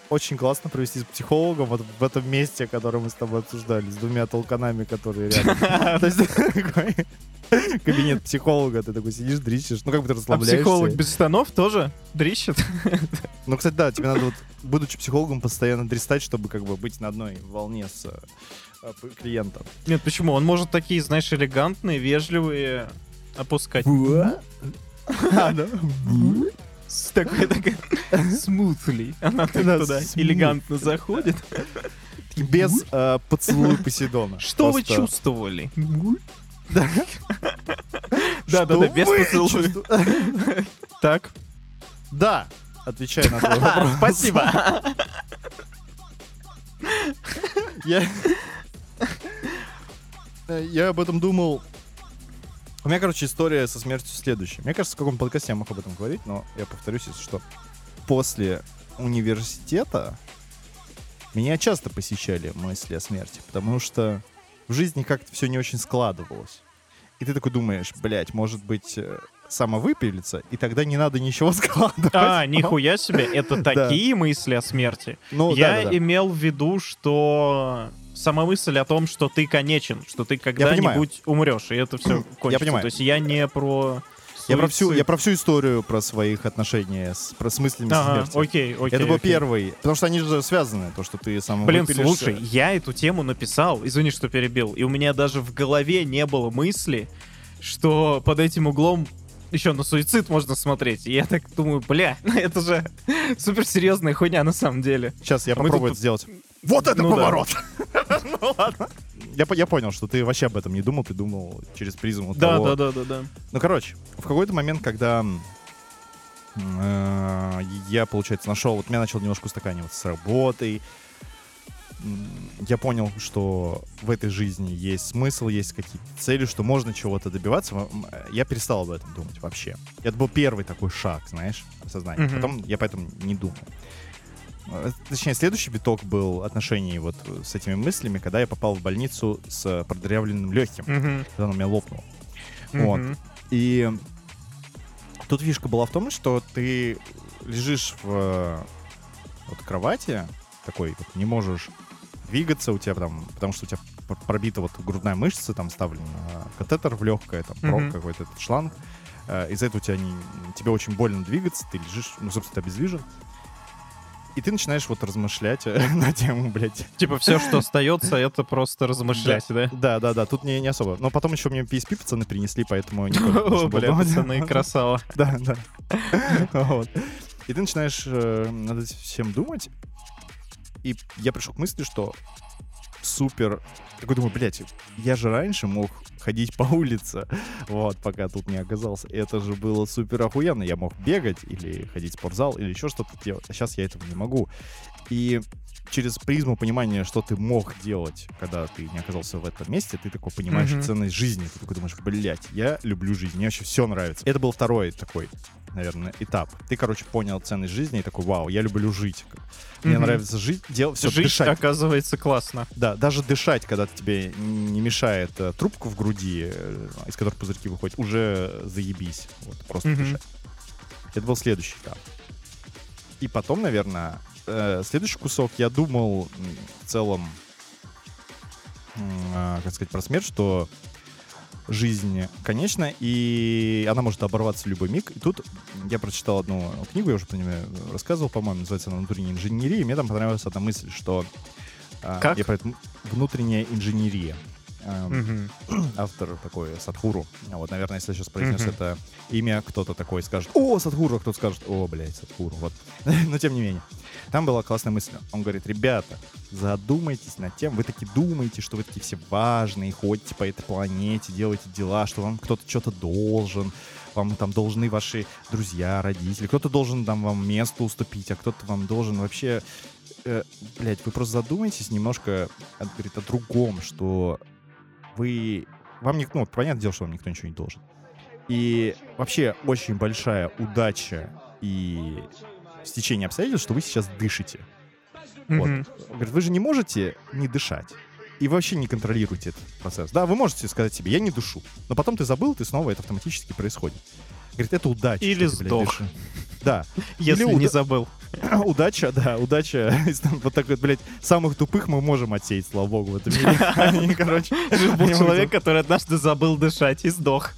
S2: очень классно провести с психологом вот в этом месте, которое мы с тобой обсуждали, с двумя толканами, которые рядом. Кабинет психолога, ты такой сидишь, дрищешь, ну как бы ты
S1: А
S2: расслабляешься.
S1: психолог без штанов тоже дрищет?
S2: Ну, кстати, да, тебе надо вот, будучи психологом, постоянно дристать, чтобы как бы быть на одной волне с э, клиентом.
S1: Нет, почему? Он может такие, знаешь, элегантные, вежливые опускать.
S2: А?
S1: С такой, такой, smoothly. Она туда элегантно заходит.
S2: Без э, поцелуя Посейдона.
S1: Что вы чувствовали? Да, да, да,
S2: Что
S1: без поцелуя. Так.
S2: Да, отвечаю на твой вопрос.
S1: Спасибо.
S2: Я... Я об этом думал. У меня, короче, история со смертью следующая. Мне кажется, в каком подкасте я мог об этом говорить, но я повторюсь, если что. После университета меня часто посещали мысли о смерти, потому что в жизни как-то все не очень складывалось. И ты такой думаешь, блядь, может быть, э, самовыпилиться, и тогда не надо ничего складывать.
S1: А, нихуя себе, это такие мысли о смерти.
S2: Ну,
S1: Я имел в виду, что сама мысль о том, что ты конечен, что ты когда-нибудь умрешь, и это все кончится.
S2: понимаю.
S1: То есть я не про...
S2: Я про, всю, я про всю историю про своих отношения с, про, с мыслями
S1: Ага,
S2: смерти.
S1: окей, окей.
S2: Это был
S1: окей.
S2: первый. Потому что они же связаны, то, что ты сам
S1: Блин,
S2: выпилишься.
S1: слушай, я эту тему написал, извини, что перебил, и у меня даже в голове не было мысли, что под этим углом еще на суицид можно смотреть. И я так думаю, бля, ну это же суперсерьезная хуйня на самом деле.
S2: Сейчас я
S1: Мы
S2: попробую
S1: тут-
S2: это сделать. Вот это
S1: Ну да.
S2: поворот! Ну ладно. Я, я понял, что ты вообще об этом не думал, ты думал через призму
S1: Да,
S2: того.
S1: да, да, да, да.
S2: Ну, короче, в какой-то момент, когда э, я, получается, нашел, вот меня начал немножко устаканиваться с работой, я понял, что в этой жизни есть смысл, есть какие-то цели, что можно чего-то добиваться. М, Я перестал об этом думать вообще. Это был первый такой шаг, знаешь, осознание.
S1: Мгм.
S2: Потом я поэтому не думал. Э, Точнее, следующий виток был отношений вот с этими мыслями, когда я попал в больницу с продырявленным легким,
S1: Мгм,
S2: когда он у меня лопнул. Вот.
S1: мгм.
S2: И тут фишка была в том, что ты лежишь в э, вот кровати, такой, вот, не можешь двигаться, у тебя там, потому что у тебя пробита вот грудная мышца, там вставлен э, катетер в легкое, там проб
S1: Мгм.
S2: какой-то этот шланг. Э, Из-за этого у тебя не, тебе очень больно двигаться, ты лежишь, ну, собственно, ты обездвижен. И ты начинаешь вот размышлять э, на тему, блядь.
S1: Типа все, что остается, это просто размышлять, да?
S2: Да, да, да, тут не, не особо. Но потом еще мне PSP пацаны принесли, поэтому
S1: бля, пацаны, красава.
S2: Да, да. Вот. И ты начинаешь э, над этим всем думать. И я пришел к мысли, что супер... Такой думаю, блядь, я же раньше мог ходить по улице, вот, пока тут не оказался. Это же было супер охуенно. Я мог бегать или ходить в спортзал или еще что-то делать. А сейчас я этого не могу. И через призму понимания, что ты мог делать, когда ты не оказался в этом месте, ты такой понимаешь
S1: Мгм.
S2: ценность жизни. Ты такой думаешь, блядь, я люблю жизнь, мне вообще все нравится. Это был второй такой, наверное, этап. Ты, короче, понял ценность жизни и такой, вау, я люблю жить. Мне
S1: Мгм.
S2: нравится жить, делать все,
S1: Жить,
S2: дышать.
S1: оказывается, классно.
S2: Да, даже дышать, когда тебе не мешает э, трубку в груди, э, из которой пузырьки выходят, уже заебись. Вот, просто
S1: Мгм.
S2: дышать. Это был следующий этап. И потом, наверное, э, следующий кусок я думал в целом, а, как сказать, про смерть, что жизнь конечна, и она может оборваться в любой миг. И тут я прочитал одну книгу, я уже про нее рассказывал, по-моему, называется она «Внутренняя инженерия», и мне там понравилась одна мысль, что... а,
S1: Как?
S2: Я про это... Внутренняя инженерия. Эм, автор такой Садхуру. А Вот, наверное, если я сейчас произнес это имя, кто-то такой скажет, о, Садхуру, а кто-то скажет, о, блядь, Садхуру. Вот. Но тем не менее. Там была классная мысль. Он говорит, ребята, задумайтесь над тем, вы таки думаете, что вы такие все важные, ходите по этой планете, делаете дела, что вам кто-то что-то должен, вам там должны ваши друзья, родители, кто-то должен там вам место уступить, а кто-то вам должен вообще... Э, блядь, вы просто задумайтесь немножко, он говорит, о другом, что вы... Вам никто, ну, понятное дело, что вам никто ничего не должен. И вообще очень большая удача и стечение обстоятельств, что вы сейчас дышите. Вот.
S1: Мгм.
S2: Говорит, вы же не можете не дышать. И вы вообще не контролируете этот процесс. Да, вы можете сказать себе, я не душу. Но потом ты забыл, ты снова это автоматически происходит. Говорит, это удача.
S1: Или
S2: что блядь,
S1: сдох.
S2: дышишь. Да,
S1: Если
S2: Или
S1: не
S2: уда-
S1: забыл.
S2: удача, да, удача. Вот так вот, блядь, самых тупых мы можем отсеять, слава богу, в этом мире. Они, короче,
S1: был человек, который однажды забыл дышать и сдох.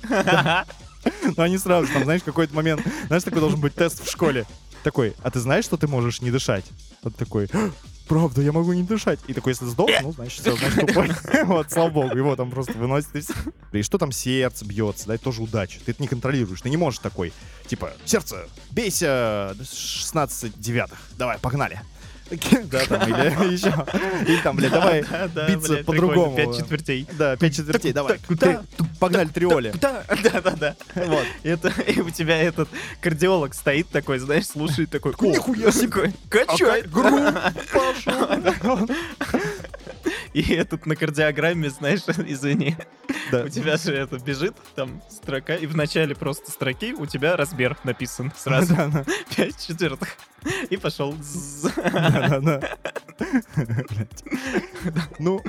S2: Ну, они сразу, там, знаешь, какой-то момент, знаешь, такой должен быть тест в школе. Такой, а ты знаешь, что ты можешь не дышать? Вот такой, «А, правда, я могу не дышать. И такой, если сдох, ну, значит, все, значит, тупой. Вот, слава богу, его там просто выносит и все. И что там сердце бьется, да, это тоже удача. Ты это не контролируешь, ты не можешь такой, типа, сердце, бейся 16 девятых, давай, погнали. Да, там, или еще. Или там, блядь, давай
S1: Да, да,
S2: биться по-другому.
S1: Пять четвертей.
S2: Да, пять четвертей, давай. Погнали, триоли.
S1: Да, да, да.
S2: Вот.
S1: И Это, и у тебя этот кардиолог стоит такой, знаешь, слушает такой.
S2: Такой,
S1: «О,
S2: «Нихуя себе!»
S1: Качает.
S2: грудь пошел.
S1: И этот на кардиограмме, знаешь, извини,
S2: Да.
S1: у тебя же это бежит, там строка, и в начале просто строки у тебя размер написан сразу.
S2: Да, да.
S1: Пять четвертых. И пошел.
S2: Ну,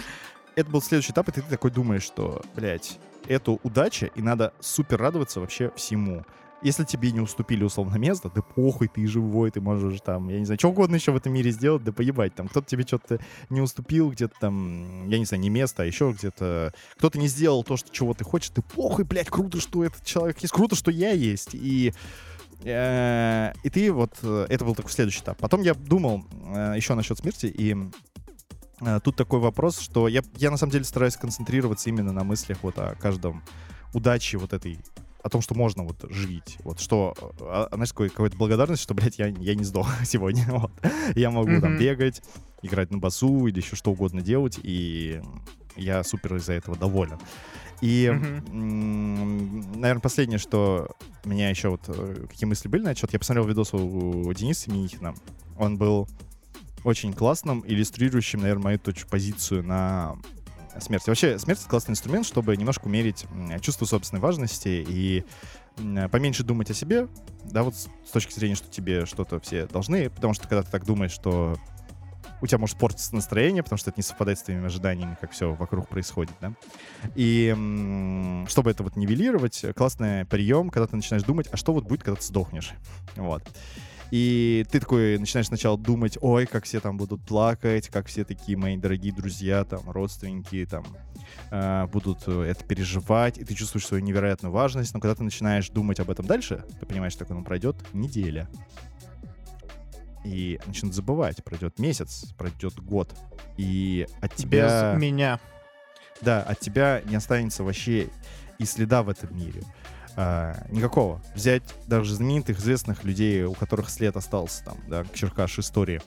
S2: это был следующий этап, и ты такой думаешь, что, блядь, это удача, и надо супер радоваться вообще всему. Если тебе не уступили условно место, да похуй, ты живой, ты можешь там, я не знаю, что угодно еще в этом мире сделать, да поебать. Там кто-то тебе что-то не уступил, где-то там, я не знаю, не место, а еще где-то... Кто-то не сделал то, что, чего ты хочешь, ты похуй, блядь, круто, что этот человек есть, круто, что я есть. И Э, И ты вот, э, это был такой следующий этап. Потом я думал э, еще насчет смерти, и тут такой вопрос, что я, я на самом деле стараюсь концентрироваться именно на мыслях вот о каждом удаче вот этой, о том, что можно вот жить, вот что, э, а, знаешь, какой, какой-то благодарность, что, блядь, я, я не сдох сегодня, вот. Я могу там
S1: Мгм.
S2: бегать, играть на басу или еще что угодно делать, и я супер из-за этого доволен. И, наверное, последнее, что меня еще вот э, какие мысли были на этот счет, я посмотрел видос у Дениса Минихина. Он был очень классным, иллюстрирующим, наверное, мою точку позицию на смерть. Вообще, смерть — это классный инструмент, чтобы немножко умерить чувство собственной важности и поменьше думать о себе, да, вот с точки зрения, что тебе что-то все должны, потому что когда ты так думаешь, что у тебя может портиться настроение, потому что это не совпадает с твоими ожиданиями, как все вокруг происходит, да. И чтобы это вот нивелировать, классный прием, когда ты начинаешь думать, а что вот будет, когда ты сдохнешь. Вот. И ты такой начинаешь сначала думать, ой, как все там будут плакать, как все такие мои дорогие друзья, там, родственники, там, э, будут это переживать, и ты чувствуешь свою невероятную важность, но когда ты начинаешь думать об этом дальше, ты понимаешь, что ну, пройдет неделя. И начнут забывать, пройдет месяц, пройдет год, и от тебя...
S1: Без меня.
S2: Да, от тебя не останется вообще и следа в этом мире. А, никакого. Взять даже знаменитых, известных людей, у которых след остался там, да, черкаш истории.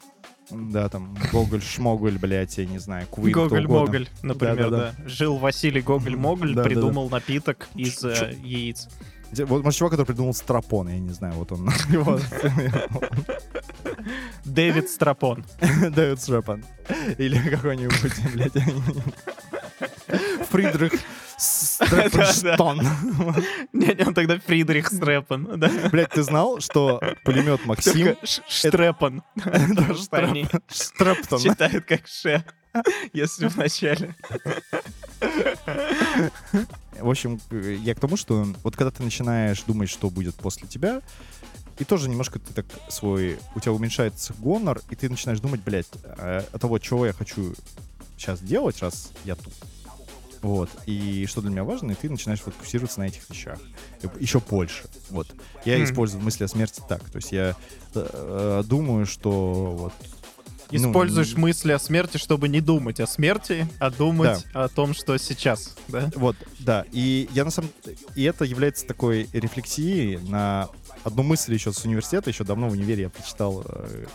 S2: Да, там, Гоголь, Шмоголь, блядь, я не знаю, Квин.
S1: Гоголь-Моголь, например,
S2: Да-да-да.
S1: да. Жил Василий Гоголь-Моголь,
S2: Да-да-да.
S1: придумал напиток из э, яиц.
S2: Вот, может, чувак, который придумал стропон, я не знаю, вот он.
S1: Дэвид Страпон.
S2: Дэвид Стропон. Или какой-нибудь, блядь, Фридрих Стрепенштон.
S1: Не-не, он тогда Фридрих Стрепан. Да.
S2: Блядь, ты знал, что пулемет Максим
S1: Только Ш- Штрепан. Потому что они
S2: Стрептон.
S1: читают как Ше, если в начале.
S2: В общем, я к тому, что вот когда ты начинаешь думать, что будет после тебя, и тоже немножко ты так свой... У тебя уменьшается гонор, и ты начинаешь думать, блядь, э, того, чего я хочу сейчас делать, раз я тут. Вот. И что для меня важно, и ты начинаешь фокусироваться на этих вещах. Еще больше. Вот. Я
S1: Мгм.
S2: использую мысли о смерти так. То есть я э, думаю, что вот... ну,
S1: Используешь мысли о смерти, чтобы не думать о смерти, а думать о том, что сейчас. Да?
S2: Вот, да. И я на самом и это является такой рефлексией на одну мысль еще с университета, еще давно в универе я прочитал э,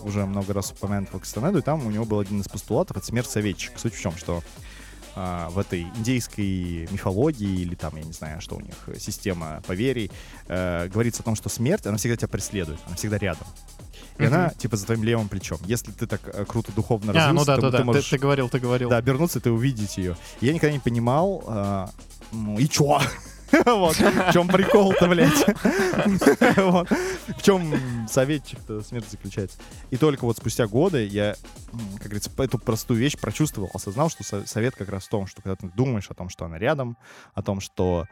S2: уже много раз упомянутого Кастанеду, и там у него был один из постулатов, это смерть советчика. Суть в чем, что в этой индейской мифологии или там, я не знаю, что у них, система поверий, э, говорится о том, что смерть, она всегда тебя преследует, она всегда рядом. И она, типа, за твоим левым плечом. Если ты так э, круто духовно
S1: А, ну
S2: развился,
S1: да,
S2: то
S1: да, да.
S2: ты
S1: Ты,
S2: можешь
S1: ты говорил, ты говорил.
S2: да, обернуться ты увидеть ее. Я никогда не понимал, а, ну и чё? Вот. В чем прикол-то, блядь? В чем советчик-то смерть заключается? И только вот спустя годы я, как говорится, эту простую вещь прочувствовал, осознал, что со- совет как раз в том, что когда ты думаешь о том, что она рядом, о том, что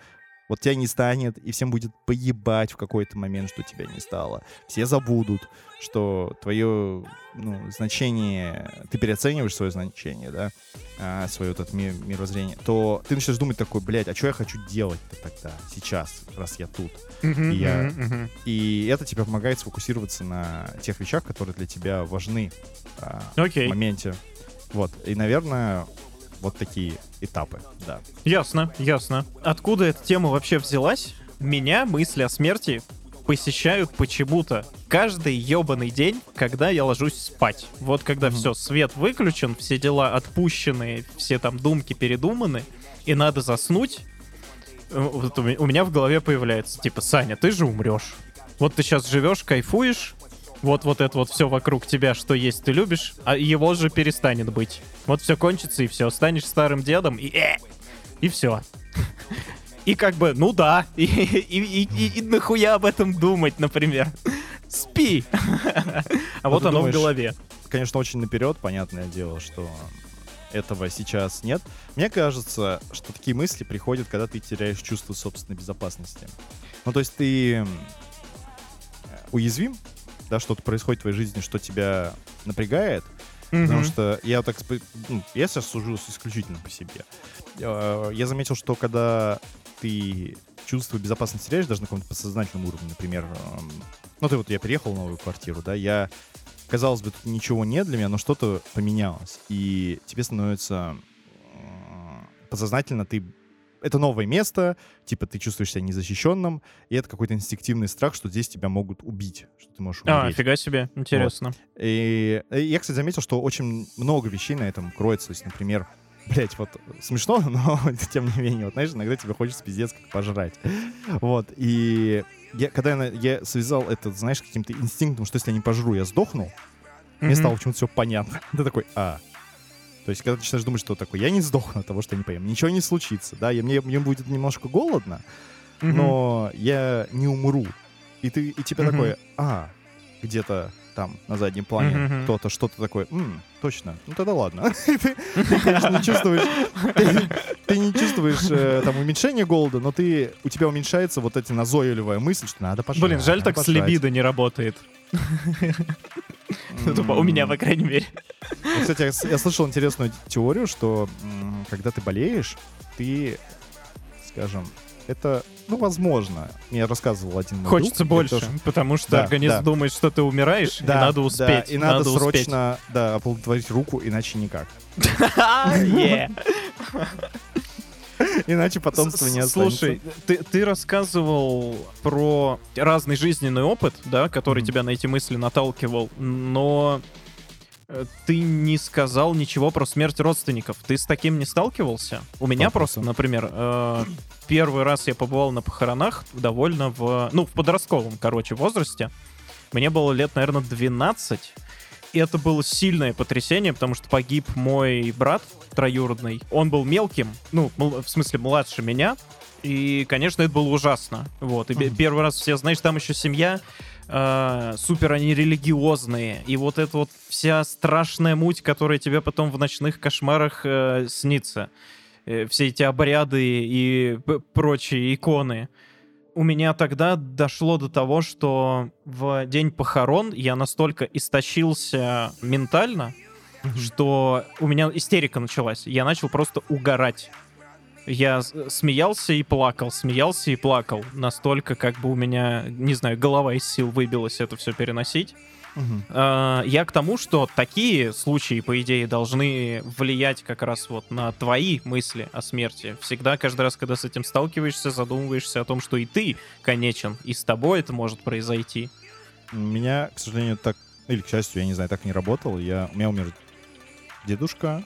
S2: вот тебя не станет, и всем будет поебать в какой-то момент, что тебя не стало. Все забудут, что твое ну, значение, ты переоцениваешь свое значение, да, а, свое вот это ми- мировоззрение, то ты начинаешь думать такой, блядь, а что я хочу делать-то тогда, сейчас, раз я тут?
S1: Мгм,
S2: И я-
S1: мгм.
S2: И это тебе помогает сфокусироваться на тех вещах, которые для тебя важны а, в
S1: Окей,
S2: моменте. Вот. И, наверное, вот такие этапы, да.
S1: ясно, ясно. Откуда эта тема вообще взялась? Меня мысли о смерти посещают почему-то каждый ебаный день, когда я ложусь спать. Вот когда
S2: Мгм.
S1: все, свет выключен, все дела отпущены, все там думки передуманы, и надо заснуть, э, вот у меня в голове появляется, типа, Саня, ты же умрешь. Вот ты сейчас живешь, кайфуешь, вот вот это вот все вокруг тебя, что есть, ты любишь, а его же перестанет быть. Вот все кончится и все, станешь старым дедом и э, и все. И как бы, ну да, и, и, и- и- нахуя об этом думать, например. Спи. А вот
S2: ты
S1: оно в голове.
S2: конечно, очень наперед, понятное дело, что этого сейчас нет. Мне кажется, что такие мысли приходят, когда ты теряешь чувство собственной безопасности. Ну, то есть ты м, уязвим, да, что-то происходит в твоей жизни, что тебя напрягает, Потому
S1: Мгм.
S2: что я так ну, я сейчас сужу исключительно по себе. Э, Я заметил, что когда ты чувство безопасности теряешь, даже на каком-то подсознательном уровне, например, эм, ну ты вот я переехал в новую квартиру, да, я казалось бы тут ничего нет для меня, но что-то поменялось, и тебе становится м, подсознательно ты это новое место, типа ты чувствуешь себя незащищенным, и это какой-то инстинктивный страх, что здесь тебя могут убить, что ты можешь
S1: А,
S2: умереть.
S1: фига себе, интересно.
S2: И и я, кстати, заметил, что очень много вещей на этом кроется. То есть, например, блять, вот смешно, но тем не менее, вот знаешь, иногда тебе хочется пиздец как пожрать. Вот, и я, когда я, я связал это, знаешь, каким-то инстинктом, что если я не пожру, я сдохну, мне
S1: Мгм.
S2: стало почему-то все понятно. Ты такой, а. То есть, когда ты начинаешь думать, что такое, я не сдохну от того, что я не поем, ничего не случится, да, я, мне, мне будет немножко голодно,
S1: Мгм.
S2: но я не умру. И ты и тебе
S1: Мгм.
S2: такое, а, где-то там на заднем плане
S1: Мгм.
S2: кто-то что-то такое, «М, точно, ну тогда ладно. Ты, ты, конечно, не чувствуешь, ты, ты не чувствуешь э, там уменьшение голода, но ты, у тебя уменьшается вот эта назойливая мысль, что надо пожрать.
S1: Блин, жаль, так с
S2: пожрать».
S1: либидо не работает. Тупо у меня, по крайней мере.
S2: Ну, Кстати, я с- слышал интересную теорию, что когда ты болеешь, ты, скажем, это, ну, возможно, мне рассказывал один мой
S1: Хочется
S2: друг,
S1: больше,
S2: тоже-
S1: потому что
S2: Да,
S1: организм
S2: да.
S1: думает, что ты умираешь, и
S2: Да,
S1: надо
S2: да,
S1: успеть.
S2: и надо,
S1: успеть.
S2: срочно, да, оплодотворить руку, иначе никак. Иначе потомства не останется.
S1: Слушай, ты, ты рассказывал про разный жизненный опыт, да, который
S2: Мгм.
S1: тебя на эти мысли наталкивал, но э, ты не сказал ничего про смерть родственников. Ты с таким не сталкивался? У меня просто, например, э, первый раз я побывал на похоронах довольно в, ну, в подростковом, короче, возрасте. Мне было лет, наверное, 12. И это было сильное потрясение, потому что погиб мой брат троюродный. Он был мелким, ну, в смысле, младше меня. И, конечно, это было ужасно. Вот. И
S2: Мгм.
S1: первый раз все, знаешь, там еще семья э, супер они религиозные. И вот эта вот вся страшная муть, которая тебе потом в ночных кошмарах э, снится. Э, все эти обряды и прочие иконы. У меня тогда дошло до того, что в день похорон я настолько истощился ментально, что у меня истерика началась. Я начал просто угорать. Я смеялся и плакал, смеялся и плакал. Настолько, как бы у меня, не знаю, голова из сил выбилась это все переносить. А, Я к тому, что такие случаи, по идее, должны влиять как раз вот на твои мысли о смерти. Всегда, каждый раз, когда с этим сталкиваешься, задумываешься о том, что и ты конечен, и с тобой это может произойти.
S2: У меня, к сожалению, так, или к счастью, я не знаю, так не работал. Я, у меня умер дедушка.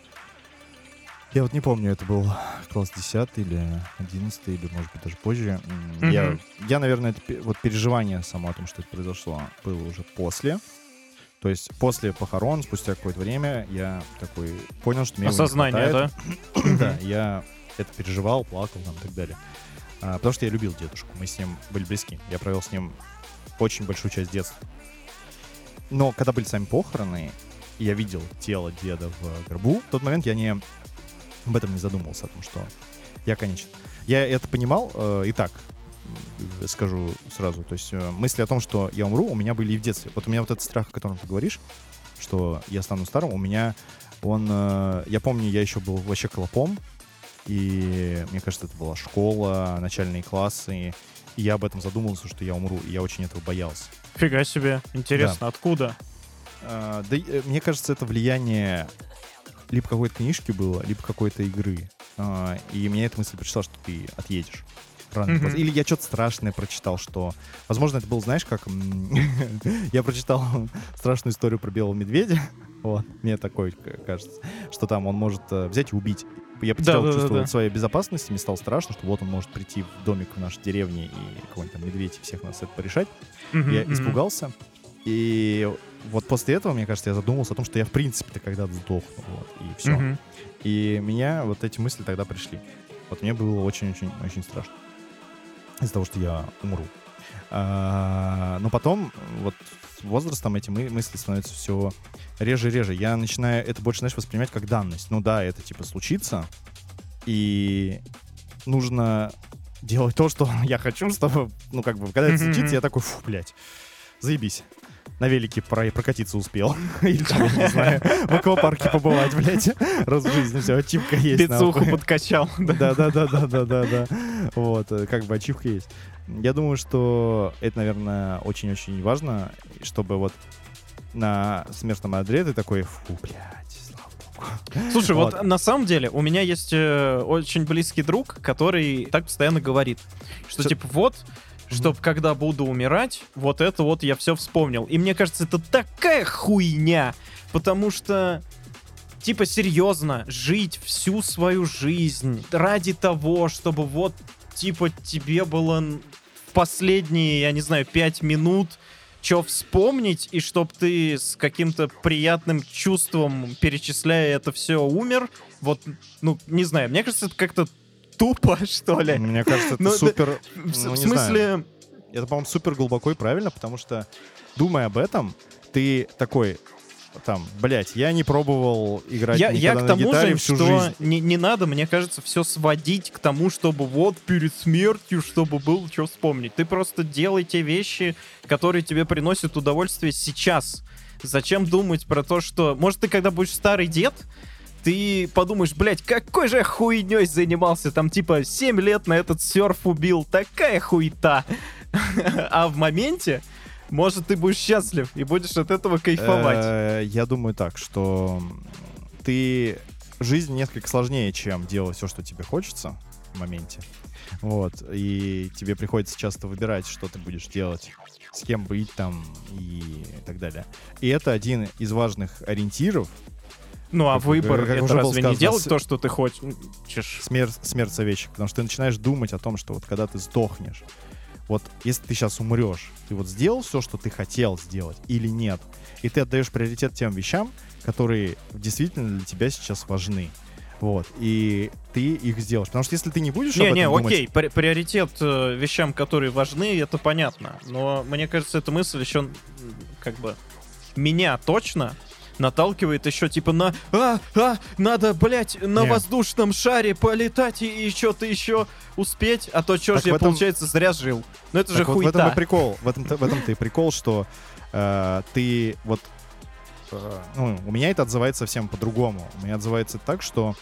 S2: Я вот не помню, это был класс 10 или 11, или, может быть, даже позже. М, Я, я наверное, это, вот переживание само о том, что это произошло, было уже после. То есть после похорон, спустя какое-то время, я такой понял, что не
S1: Осознание, да?
S2: Да, я это переживал, плакал там и так далее. А, потому что я любил дедушку, мы с ним были близки. Я провел с ним очень большую часть детства. Но когда были сами похороны, я видел тело деда в гробу, в тот момент я не об этом не задумывался, о том, что я конечен. Я это понимал э, и так, скажу сразу. То есть э, мысли о том, что я умру, у меня были и в детстве. Вот у меня вот этот страх, о котором ты говоришь, что я стану старым, у меня он... э, я помню, я еще был вообще клопом, и мне кажется, это была школа, начальные классы, и я об этом задумывался, что я умру, и я очень этого боялся.
S1: Фига себе. Интересно, откуда?
S2: А, да, э, мне кажется, это влияние либо какой-то книжки было, либо какой-то игры. А, и мне эта мысль пришла, что ты отъедешь.
S1: Мгм.
S2: поздно. Или я что-то страшное прочитал, что... Возможно, это было, знаешь, как... я прочитал страшную историю про белого медведя. Вот, мне такой к- кажется, что там он может э, взять и убить. Я потерял
S1: Да-да-да-да.
S2: чувство своей безопасности, мне стало страшно, что вот он может прийти в домик в нашей деревне и какой-нибудь там медведь и всех нас это порешать.
S1: Мгм,
S2: Я
S1: мгм.
S2: испугался. И вот после этого, мне кажется, я задумался о том, что я в принципе-то когда-то сдохну. Вот, и все.
S1: Мгм.
S2: И меня вот эти мысли тогда пришли. Вот мне было очень-очень-очень страшно. Из-за того, что я умру. А, но потом, вот с возрастом эти мы- мысли становятся все реже и реже. Я начинаю это больше, знаешь, воспринимать как данность. Ну да, это типа случится. И нужно делать то, что я хочу, чтобы, ну, как бы, когда это случится, я такой, фу, блядь, заебись. На велике про- прокатиться успел. Или, там, я не знаю, в аквапарке побывать, блядь. Раз в жизни все, ачивка есть. Нахуй.
S1: подкачал. да.
S2: Да, да, да, да, да, да. Вот, э, как бы ачивка есть. Я думаю, что это, наверное, очень-очень важно, чтобы вот на смертном одре ты такой, фу, блядь, слава богу.
S1: Слушай, вот.
S2: Вот.
S1: на самом деле у меня есть э, очень близкий друг, который так постоянно говорит, что
S2: Чё-
S1: типа вот, чтоб когда буду умирать, вот это вот я все вспомнил. И мне кажется, это такая хуйня, потому что типа серьезно жить всю свою жизнь ради того, чтобы вот типа тебе было последние, я не знаю, пять минут что вспомнить, и чтоб ты с каким-то приятным чувством, перечисляя это все, умер. Вот, ну, не знаю, мне кажется, это как-то тупо, что ли.
S2: Мне кажется, это
S1: Ну,
S2: супер...
S1: В,
S2: ну,
S1: смысле,
S2: Это, по-моему, супер глубоко и правильно, потому что, думая об этом, ты такой, там, блядь, я не пробовал играть
S1: Я, я к
S2: на
S1: тому
S2: гитаре
S1: же,
S2: всю
S1: что
S2: жизнь.
S1: не, не надо, мне кажется, все сводить к тому, чтобы вот перед смертью, чтобы было что вспомнить. Ты просто делай те вещи, которые тебе приносят удовольствие сейчас. Зачем думать про то, что... Может, ты когда будешь старый дед, ты подумаешь, блядь, какой же хуйней занимался, там типа 7 лет на этот серф убил, такая хуета. А в моменте, может, ты будешь счастлив и будешь от этого кайфовать.
S2: Э, Я думаю так, что ты... Жизнь несколько сложнее, чем делать все, что тебе хочется в моменте. Вот. И тебе приходится часто выбирать, что ты будешь делать, с кем быть там и так далее. И это один из важных ориентиров.
S1: Ну а выбор
S2: как
S1: это
S2: уже
S1: разве не
S2: сказано,
S1: делать
S2: с-
S1: то, что ты хочешь?
S2: Смерть, смерть советчик. Потому что ты начинаешь думать о том, что вот когда ты сдохнешь, вот если ты сейчас умрешь, ты вот сделал все, что ты хотел сделать или нет? И ты отдаешь приоритет тем вещам, которые действительно для тебя сейчас важны. Вот. И ты их сделаешь. Потому что если ты не будешь об
S1: Не, не,
S2: этом думать,
S1: окей, при- приоритет э, вещам, которые важны, это понятно. Но мне кажется, эта мысль еще как бы меня точно наталкивает еще типа на а, а, надо, блядь, на
S2: Не.
S1: воздушном шаре полетать и, и что-то еще успеть, а то что
S2: Так
S1: же я,
S2: этом-
S1: получается, зря жил. Ну это же
S2: Так вот в этом
S1: хуйта.
S2: и прикол. В этом, в этом-то и прикол, что э, ты вот... э, ну, у меня это отзывается совсем по-другому. У меня отзывается так, что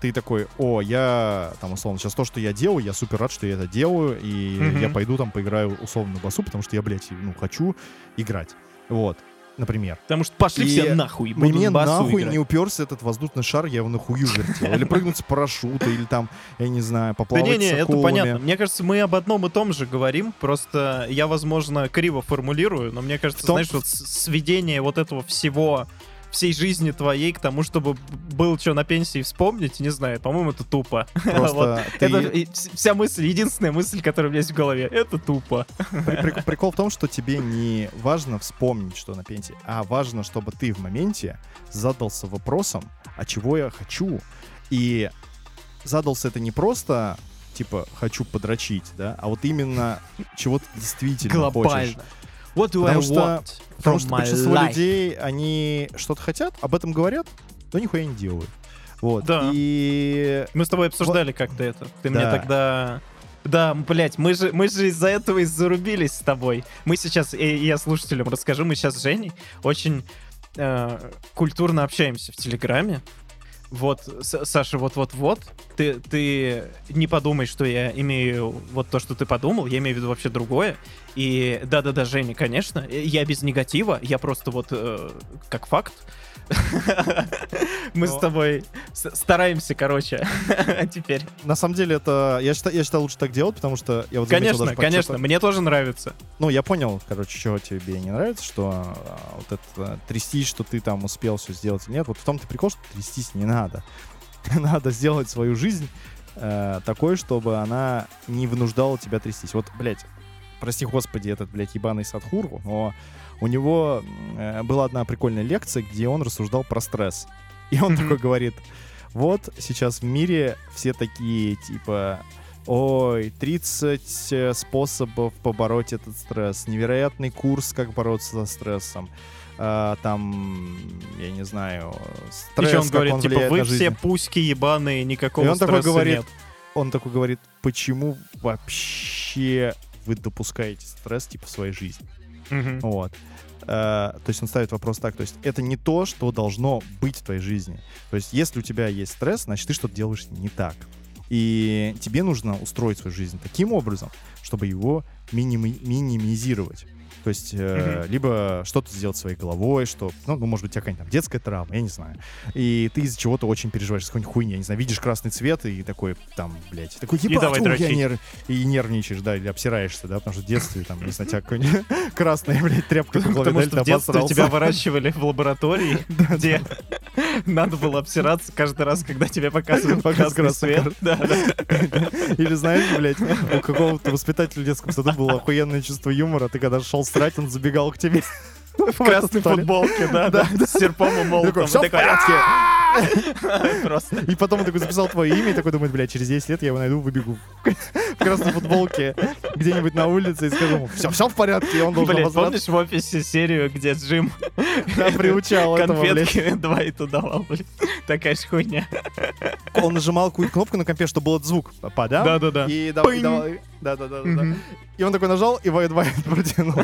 S2: ты такой, о, я, там, условно, сейчас то, что я делаю, я супер рад, что я это делаю, и
S1: Мгм.
S2: я пойду там поиграю условно на басу, потому что я, блядь, ну, хочу играть. Вот, например.
S1: Потому что пошли
S2: И
S1: все нахуй.
S2: Мне нахуй
S1: играть.
S2: не уперся этот воздушный шар, я его нахую вертел. Или прыгнуть с парашюта, или там, я не знаю,
S1: Да
S2: поплавать
S1: не, не,
S2: с
S1: это понятно. Мне кажется, мы об одном и том же говорим. Просто я, возможно, криво формулирую, но мне кажется, знаешь, вот сведение вот этого всего всей жизни твоей к тому, чтобы б- было что на пенсии вспомнить, не знаю, по-моему, это тупо.
S2: Просто
S1: Вот.
S2: ты-
S1: Это вся мысль, единственная мысль, которая у меня есть в голове, это тупо.
S2: При- прик- Прикол в том, что тебе не важно вспомнить, что на пенсии, а важно, чтобы ты в моменте задался вопросом, а чего я хочу. И задался это не просто, типа, хочу подрочить, да, а вот именно чего ты действительно хочешь.
S1: What do
S2: Потому
S1: I
S2: что-
S1: want
S2: Потому
S1: from
S2: что
S1: my
S2: большинство
S1: life?
S2: людей, они что-то хотят, об этом говорят, но нихуя не делают. Вот.
S1: Да.
S2: И
S1: Мы с тобой обсуждали как-то это. Ты мне
S2: Да.
S1: тогда... Да, блять, мы же, мы же из-за этого и зарубились с тобой. Мы сейчас, и и я слушателям расскажу, мы сейчас с Женей очень э, культурно общаемся в Телеграме. Вот, Саша, вот-вот-вот, ты, ты не подумай, что я имею вот то, что ты подумал, я имею в виду вообще другое. И да-да-да, Женя, конечно, я без негатива, я просто вот э, как факт. Мы с тобой стараемся, короче, теперь.
S2: на самом деле это... Я считаю, я считаю лучше так делать, потому что я вот
S1: Конечно,
S2: даже
S1: конечно, мне тоже нравится.
S2: Ну, я понял, короче, чего тебе не нравится, что а, вот это трястись, что ты там успел все сделать или нет. Вот в том-то прикол, что трястись не надо. надо сделать свою жизнь э, такой, чтобы она не вынуждала тебя трястись. Вот, блядь, прости господи, этот, блядь, ебаный Садхуру, но у него э, была одна прикольная лекция, где он рассуждал про стресс. И он
S1: Мгм.
S2: такой говорит, вот сейчас в мире все такие, типа, ой, 30 э, способов побороть этот стресс, невероятный курс, как бороться со стрессом, А, там, я не знаю, стресс,
S1: Еще он говорит,
S2: он
S1: типа, вы все пуськи ебаные, никакого
S2: И он такой
S1: стресса
S2: говорит,
S1: нет.
S2: он такой говорит, почему вообще вы допускаете стресс, типа, в своей жизни?
S1: Мгм.
S2: Вот. Э, то есть он ставит вопрос так, то есть это не то, что должно быть в твоей жизни. То есть если у тебя есть стресс, значит ты что-то делаешь не так. И тебе нужно устроить свою жизнь таким образом, чтобы его миними- минимизировать. То есть э, либо что-то сделать своей головой, что, ну, ну, может быть, у тебя какая-нибудь там детская травма, я не знаю. И ты из-за чего-то очень переживаешь, какой-нибудь хуйни, я не знаю, видишь красный цвет и такой, там, блядь, такой, ебать,
S1: давай
S2: ух, я нерв- и нервничаешь, да, или обсираешься, да, потому что в детстве, там, не знаю, тебя какой-нибудь красная, блядь, тряпка по голове
S1: Потому что в детстве тебя выращивали в лаборатории, где надо было обсираться каждый раз, когда тебе показывают красный да.
S2: Или знаешь, блядь, у какого-то воспитателя в детском саду было охуенное чувство юмора, ты когда шел срать, он забегал к тебе.
S1: В красной футболке, да, да, с серпом и молотом.
S2: «Всё в порядке!»
S1: Просто.
S2: И потом он такой записал твое имя и такой думает, блядь, через 10 лет я его найду, выбегу в красной футболке где-нибудь на улице и скажу ему, все, все в порядке, и он должен обосраться.
S1: помнишь в офисе серию, где Джим
S2: Да, приучал этого, блядь.
S1: конфетки Двайту давал, блядь? Такая ж хуйня.
S2: Он нажимал какую-то кнопку на компе, чтобы был этот звук. Подам.
S1: Да-да-да.
S2: И давай,
S1: Пынь.
S2: давай. Да-да-да.
S1: Мгм.
S2: И он такой нажал, и Вайт Вайт протянул.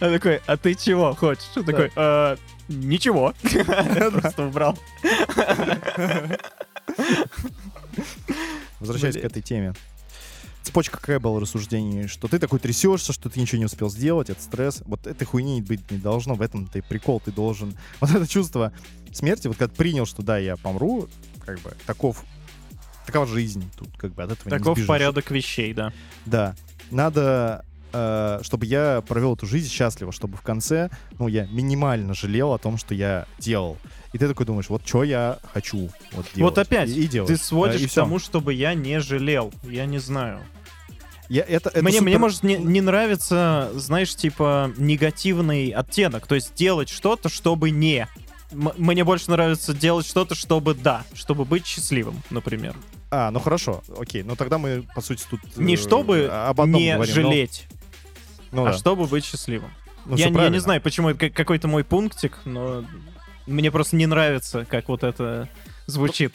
S1: Он такой, а ты чего хочешь? Он такой, «А, ничего. Просто убрал.
S2: Возвращаясь к этой теме. Цепочка какая была рассуждений, что ты такой трясешься, что ты ничего не успел сделать, это стресс. Вот этой хуйни быть не должно, в этом ты прикол, ты должен... Вот это чувство смерти, вот когда принял, что да, я помру, как бы, таков, такова жизнь, тут как бы от этого не
S1: Таков
S2: сбежишь.
S1: порядок вещей, да.
S2: Да. Надо, э, чтобы я провел эту жизнь счастливо, чтобы в конце, ну, я минимально жалел о том, что я делал. И ты такой думаешь, вот что я хочу вот делать.
S1: Вот опять,
S2: И, и делать.
S1: ты
S2: Э,
S1: сводишь
S2: и
S1: к тому, чтобы я не жалел. Я не знаю.
S2: Я, это, это
S1: мне, мне
S2: супер-
S1: может не, не нравится, знаешь, типа негативный оттенок. То есть делать что-то, чтобы не. М- мне больше нравится делать что-то, чтобы да, чтобы быть счастливым, например.
S2: А, ну хорошо, окей. Ну тогда мы, по сути, тут...
S1: Не
S2: э,
S1: чтобы
S2: об одном
S1: не
S2: говорим, но-
S1: жалеть,
S2: Ну,
S1: а
S2: да.
S1: чтобы быть счастливым.
S2: Ну,
S1: я, я не знаю, почему это как- какой-то мой пунктик, но мне просто не нравится, как вот это звучит.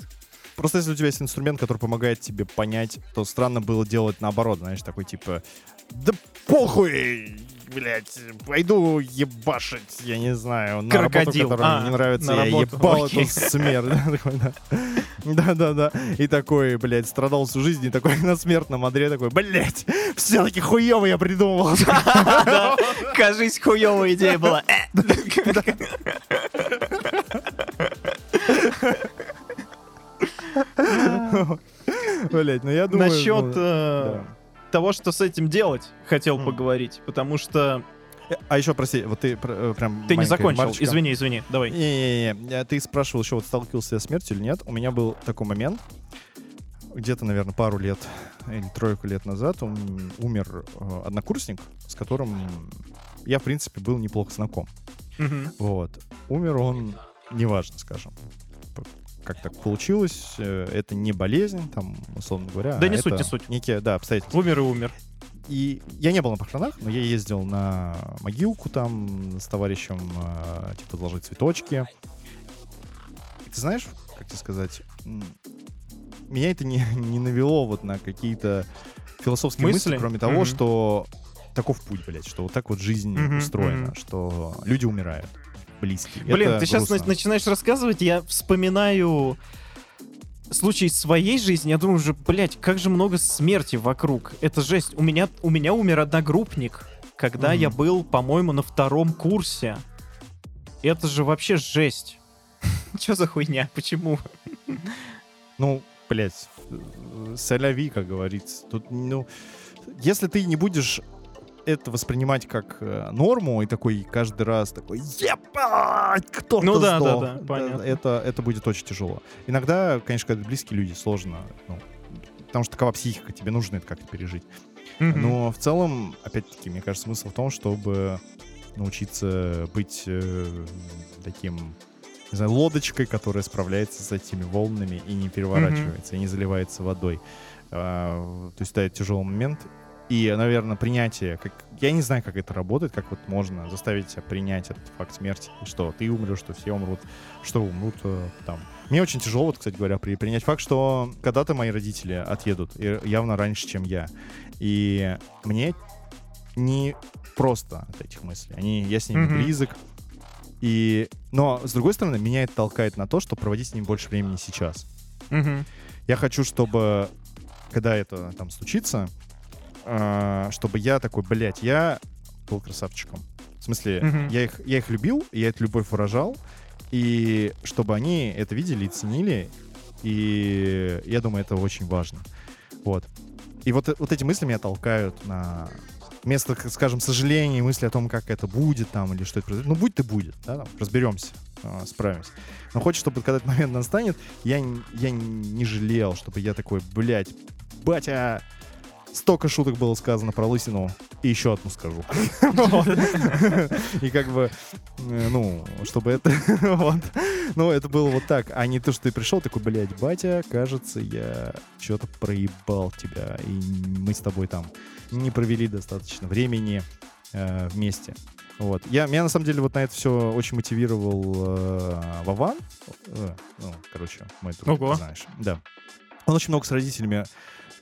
S2: Просто если у тебя есть инструмент, который помогает тебе понять, то странно было делать наоборот, знаешь, такой типа, да похуй, блядь, пойду ебашить, я не знаю, на
S1: Крокодил.
S2: работу, которая
S1: А,
S2: мне не нравится,
S1: на
S2: я
S1: работу,
S2: ебал
S1: окей.
S2: эту смерть. Да, такой, да. Да-да-да. И такой, блядь, страдал всю жизнь, и такой на смертном одре такой, блядь, все-таки хуево я придумал.
S1: Кажись, хуевая идея была.
S2: Блядь, ну я думаю...
S1: Насчет
S2: ну,
S1: э. Того, что с этим делать, хотел
S2: М.
S1: поговорить, потому что
S2: А еще, прости, вот ты э, прям
S1: ты не закончил.
S2: ремарочка.
S1: Извини, извини, давай.
S2: Не-не-не, ты спрашивал еще, вот сталкивался я с смертью или нет. У меня был такой момент, где-то, наверное, пару лет или тройку лет назад ум- умер э, однокурсник, с которым я, в принципе, был неплохо знаком.
S1: Мгм.
S2: Вот. Умер он, неважно, скажем. Как так получилось, э, это не болезнь, там, условно говоря.
S1: Да
S2: а
S1: не суть,
S2: это
S1: не суть.
S2: Некие, да, обстоятельства.
S1: Умер и умер.
S2: И я не был на похоронах, но я ездил на могилку там с товарищем, э, типа, положить цветочки. И ты знаешь, как тебе сказать, меня это не, не навело вот на какие-то философские мысли,
S1: Мысли?
S2: кроме того,
S1: Мгм.
S2: что таков путь, блядь, что вот так вот жизнь
S1: Мгм,
S2: устроена,
S1: мгм.
S2: что люди умирают, близкие.
S1: Блин,
S2: Это
S1: ты сейчас
S2: грустно.
S1: начинаешь рассказывать, я вспоминаю случай своей жизни, я думаю уже, блядь, как же много смерти вокруг. Это жесть. У меня, у меня умер одногруппник, когда
S2: Мгм.
S1: я был, по-моему, на втором курсе. Это же вообще жесть. Че за хуйня? Почему?
S2: Ну, блядь, э, соляви, как говорится. Тут, ну, если ты не будешь это воспринимать как э, норму и такой каждый раз такой ебать, кто-то
S1: Ну да, да,
S2: сдох»,
S1: да, понятно.
S2: Это, это будет очень тяжело. Иногда, конечно, когда близкие люди, сложно, ну, потому что такова психика, тебе нужно это как-то пережить.
S1: Мгм.
S2: Но в целом, опять-таки, мне кажется, смысл в том, чтобы научиться быть э, таким, не знаю, лодочкой, которая справляется с этими волнами и не переворачивается, и не заливается водой. А, то есть, да, это тяжелый момент. И, наверное, принятие, как, я не знаю, как это работает, как вот можно заставить себя принять этот факт смерти, что ты умрешь, что все умрут, что умрут э, там. Мне очень тяжело, вот, кстати говоря, при, принять факт, что когда-то мои родители отъедут, и явно раньше, чем я. И мне не просто от этих мыслей. Они, я с ними
S1: Мгм.
S2: близок. И, но, с другой стороны, меня это толкает на то, чтобы проводить с ними больше времени сейчас.
S1: Мгм.
S2: Я хочу, чтобы, когда это там случится, чтобы я такой, блядь, я был красавчиком. В смысле,
S1: Мгм.
S2: я, их, я их любил, я эту любовь выражал, и чтобы они это видели и ценили, и я думаю, это очень важно. Вот. И вот, э- вот эти мысли меня толкают на вместо, к- скажем, сожаления и мысли о том, как это будет там или что это произойдет. Ну, будь-то будет, да, там, разберемся, а, справимся. Но хочется, чтобы когда этот момент настанет, я, я не жалел, чтобы я такой, блядь, батя, столько шуток было сказано про лысину, и еще одну скажу. И как бы, э, ну, чтобы это... Вот. Ну, это было вот так. А не то, что ты пришел такой, блядь, батя, кажется, я что-то проебал тебя, и мы с тобой там не провели достаточно времени э, вместе. Вот. Я, меня на самом деле вот на это все очень мотивировал э, Вован. Э, ну, короче, мой друг,
S1: Ого.
S2: ты знаешь. Да. Он очень много с родителями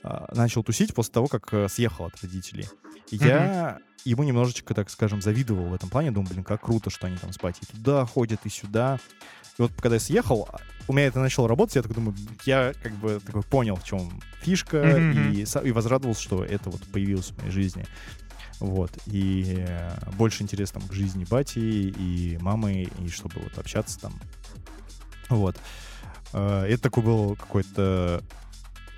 S2: а, начал тусить после того, как э, съехал от родителей. Я ему немножечко, так скажем, завидовал в этом плане. Думал, блин, как круто, что они там спать и туда ходят, и сюда. И вот когда я съехал, а, у меня это начало работать, я так думаю, я как бы такой понял, в чем фишка,
S1: Мгм.
S2: и, и возрадовался, что это вот появилось в моей жизни. Вот. И э, больше интерес там к жизни бати и мамы, и чтобы вот общаться там. Вот. Это такой был какой-то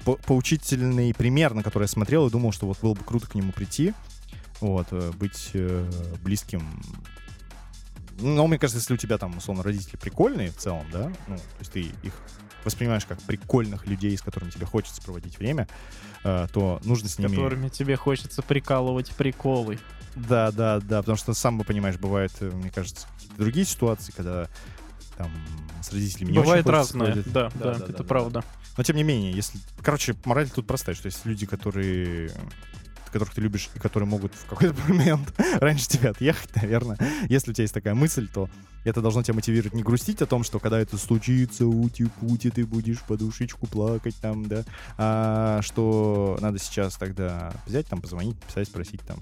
S2: по- поучительный пример, на который я смотрел и думал, что вот было бы круто к нему прийти, вот, э, быть э, близким. Ну, мне кажется, если у тебя там, условно, родители прикольные в целом, да, ну, то есть ты их воспринимаешь как прикольных людей, с которыми тебе хочется проводить время, э, то нужно с ними...
S1: Которыми тебе хочется прикалывать приколы.
S2: Да, да, да, потому что сам, понимаешь, бывают, мне кажется, другие ситуации, когда там с родителями не
S1: Бывает
S2: очень
S1: разное,
S2: проводить-
S1: да, да, это
S2: да.
S1: правда.
S2: Но тем не менее, если... Короче, мораль тут простая, что есть люди, которые которых ты любишь и которые могут в какой-то момент раньше тебя отъехать, наверное. Если у тебя есть такая мысль, то это должно тебя мотивировать не грустить о том, что когда это случится, ути-пути, ты будешь подушечку плакать там, да, а что надо сейчас тогда взять, там, позвонить, писать, спросить там,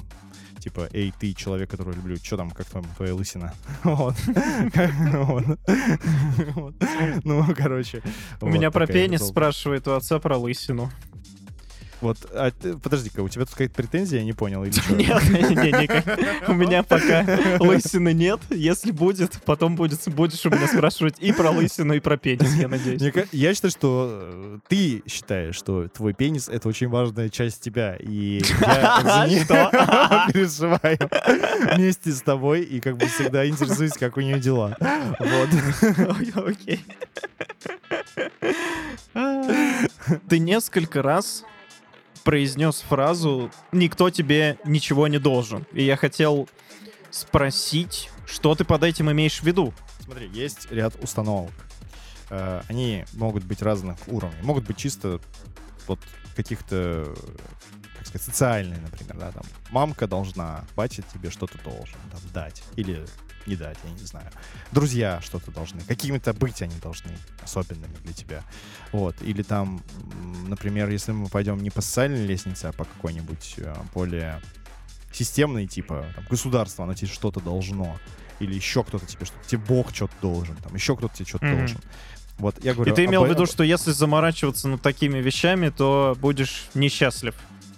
S2: типа, эй, ты человек, которого люблю, что там, как там твоя лысина? Вот. Ну, короче.
S1: У меня про пенис спрашивает у отца про лысину.
S2: Вот, а подожди-ка, у тебя тут какая-то претензия, я не понял, или?
S1: Нет, не, не, никак. У меня пока лысины нет. Если будет, потом будет, будешь у меня спрашивать и про лысину, и про пенис, я надеюсь.
S2: Я считаю, что э, ты считаешь, что твой пенис — это очень важная часть тебя, и я переживаю вместе с тобой, и как бы всегда интересуюсь, как у нее дела. Вот.
S1: Окей. Ты несколько раз произнес фразу «никто тебе ничего не должен». И я хотел спросить, что ты под этим имеешь в виду?
S2: Смотри, есть ряд установок. Э, Они могут быть разных уровней. Могут быть чисто вот каких-то, как сказать, социальные, например, да, там. Мамка должна, батя тебе что-то должен там, дать. Или не дать, я не знаю. Друзья что-то должны. Какими-то быть они должны особенными для тебя. Вот. Или там, например, если мы пойдем не по социальной лестнице, а по какой-нибудь э, более системной, типа там, государство, оно тебе что-то должно. Или еще кто-то тебе что-то. Тебе Бог что-то должен. Там еще кто-то тебе что-то
S1: Мгм.
S2: должен. Вот я говорю.
S1: И ты имел
S2: об-
S1: в виду, что если заморачиваться над такими вещами, то будешь несчастлив.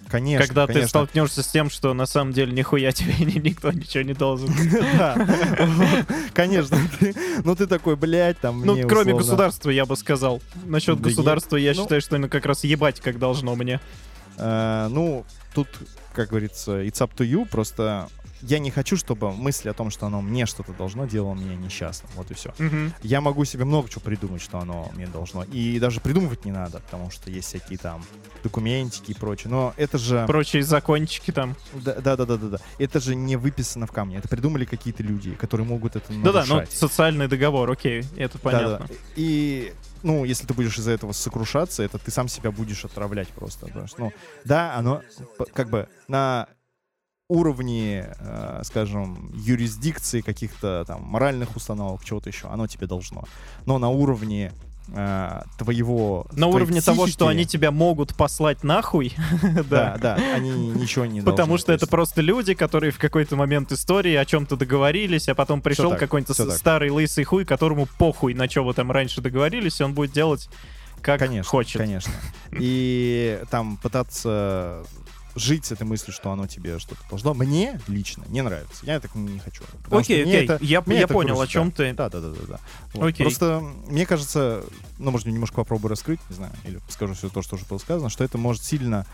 S2: Конечно,
S1: когда ты
S2: конечно.
S1: столкнешься с тем, что на самом деле нихуя тебе ни- никто ничего не должен.
S2: Конечно. ты- Ну ты такой, блядь, там
S1: Ну, кроме государства, я бы сказал. Насчет государства я
S2: ну-
S1: считаю, что оно как раз ебать как должно мне.
S2: Э, Ну, тут, как говорится, it's up to you, просто я не хочу, чтобы мысль о том, что оно мне что-то должно, делала меня несчастным. Вот и все.
S1: Мгм.
S2: Я могу себе много чего придумать, что оно мне должно. И даже придумывать не надо, потому что есть всякие там документики и прочее. Но это же...
S1: Прочие закончики там.
S2: Да, да, да, да, да, да. Это же не выписано в камне. Это придумали какие-то люди, которые могут это
S1: Да-да, ну
S2: нарушать.
S1: социальный договор, окей, это понятно.
S2: Да-да. И, ну, если ты будешь из-за этого сокрушаться, это ты сам себя будешь отравлять просто. Потому что, ну, да, оно как бы на уровне, э, скажем, юрисдикции каких-то там моральных установок, чего-то еще, оно тебе должно. Но на уровне э, твоего...
S1: На уровне того, что
S2: психики,
S1: они тебя могут послать нахуй,
S2: Да,
S1: да.
S2: они ничего не
S1: Потому что
S2: То
S1: это просто люди, которые в какой-то момент истории о чем-то договорились, а потом пришел
S2: так.
S1: старый лысый хуй, которому похуй, на что вы там раньше договорились, и он будет делать как
S2: конечно,
S1: хочет.
S2: Конечно. И там пытаться жить с этой мыслью, что оно тебе что-то должно. Мне лично не нравится. Я так не хочу.
S1: Окей, окей,
S2: это-
S1: я, я
S2: это
S1: понял, о
S2: грустно.
S1: чем ты.
S2: Да, да, да, да, да. Вот.
S1: Окей.
S2: Просто мне кажется, ну, может, немножко попробую раскрыть, не знаю, или скажу все то, что уже было сказано, что это может сильно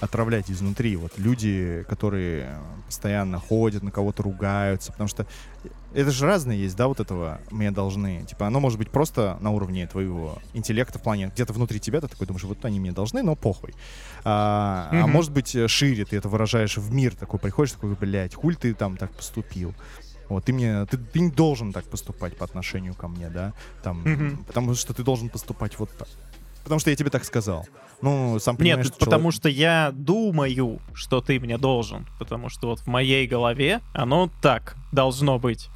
S2: отравлять изнутри. Вот люди, которые постоянно ходят, на кого-то ругаются, потому что это же разные есть, да, вот этого мне должны. Типа, оно может быть просто на уровне твоего интеллекта в плане где-то внутри тебя ты такой думаешь, вот они мне должны, но похуй. А, а
S1: Мгм.
S2: может быть э, шире ты это выражаешь в мир, такой приходишь, такой, блядь, хуль ты там так поступил. Вот, ты мне, ты, ты не должен так поступать по отношению ко мне, да, там,
S1: Мгм.
S2: потому что ты должен поступать вот так. Потому что я тебе так сказал. Ну, сам понимаешь,
S1: Нет, потому что я думаю, что ты мне должен. Потому что вот в моей голове оно так должно быть.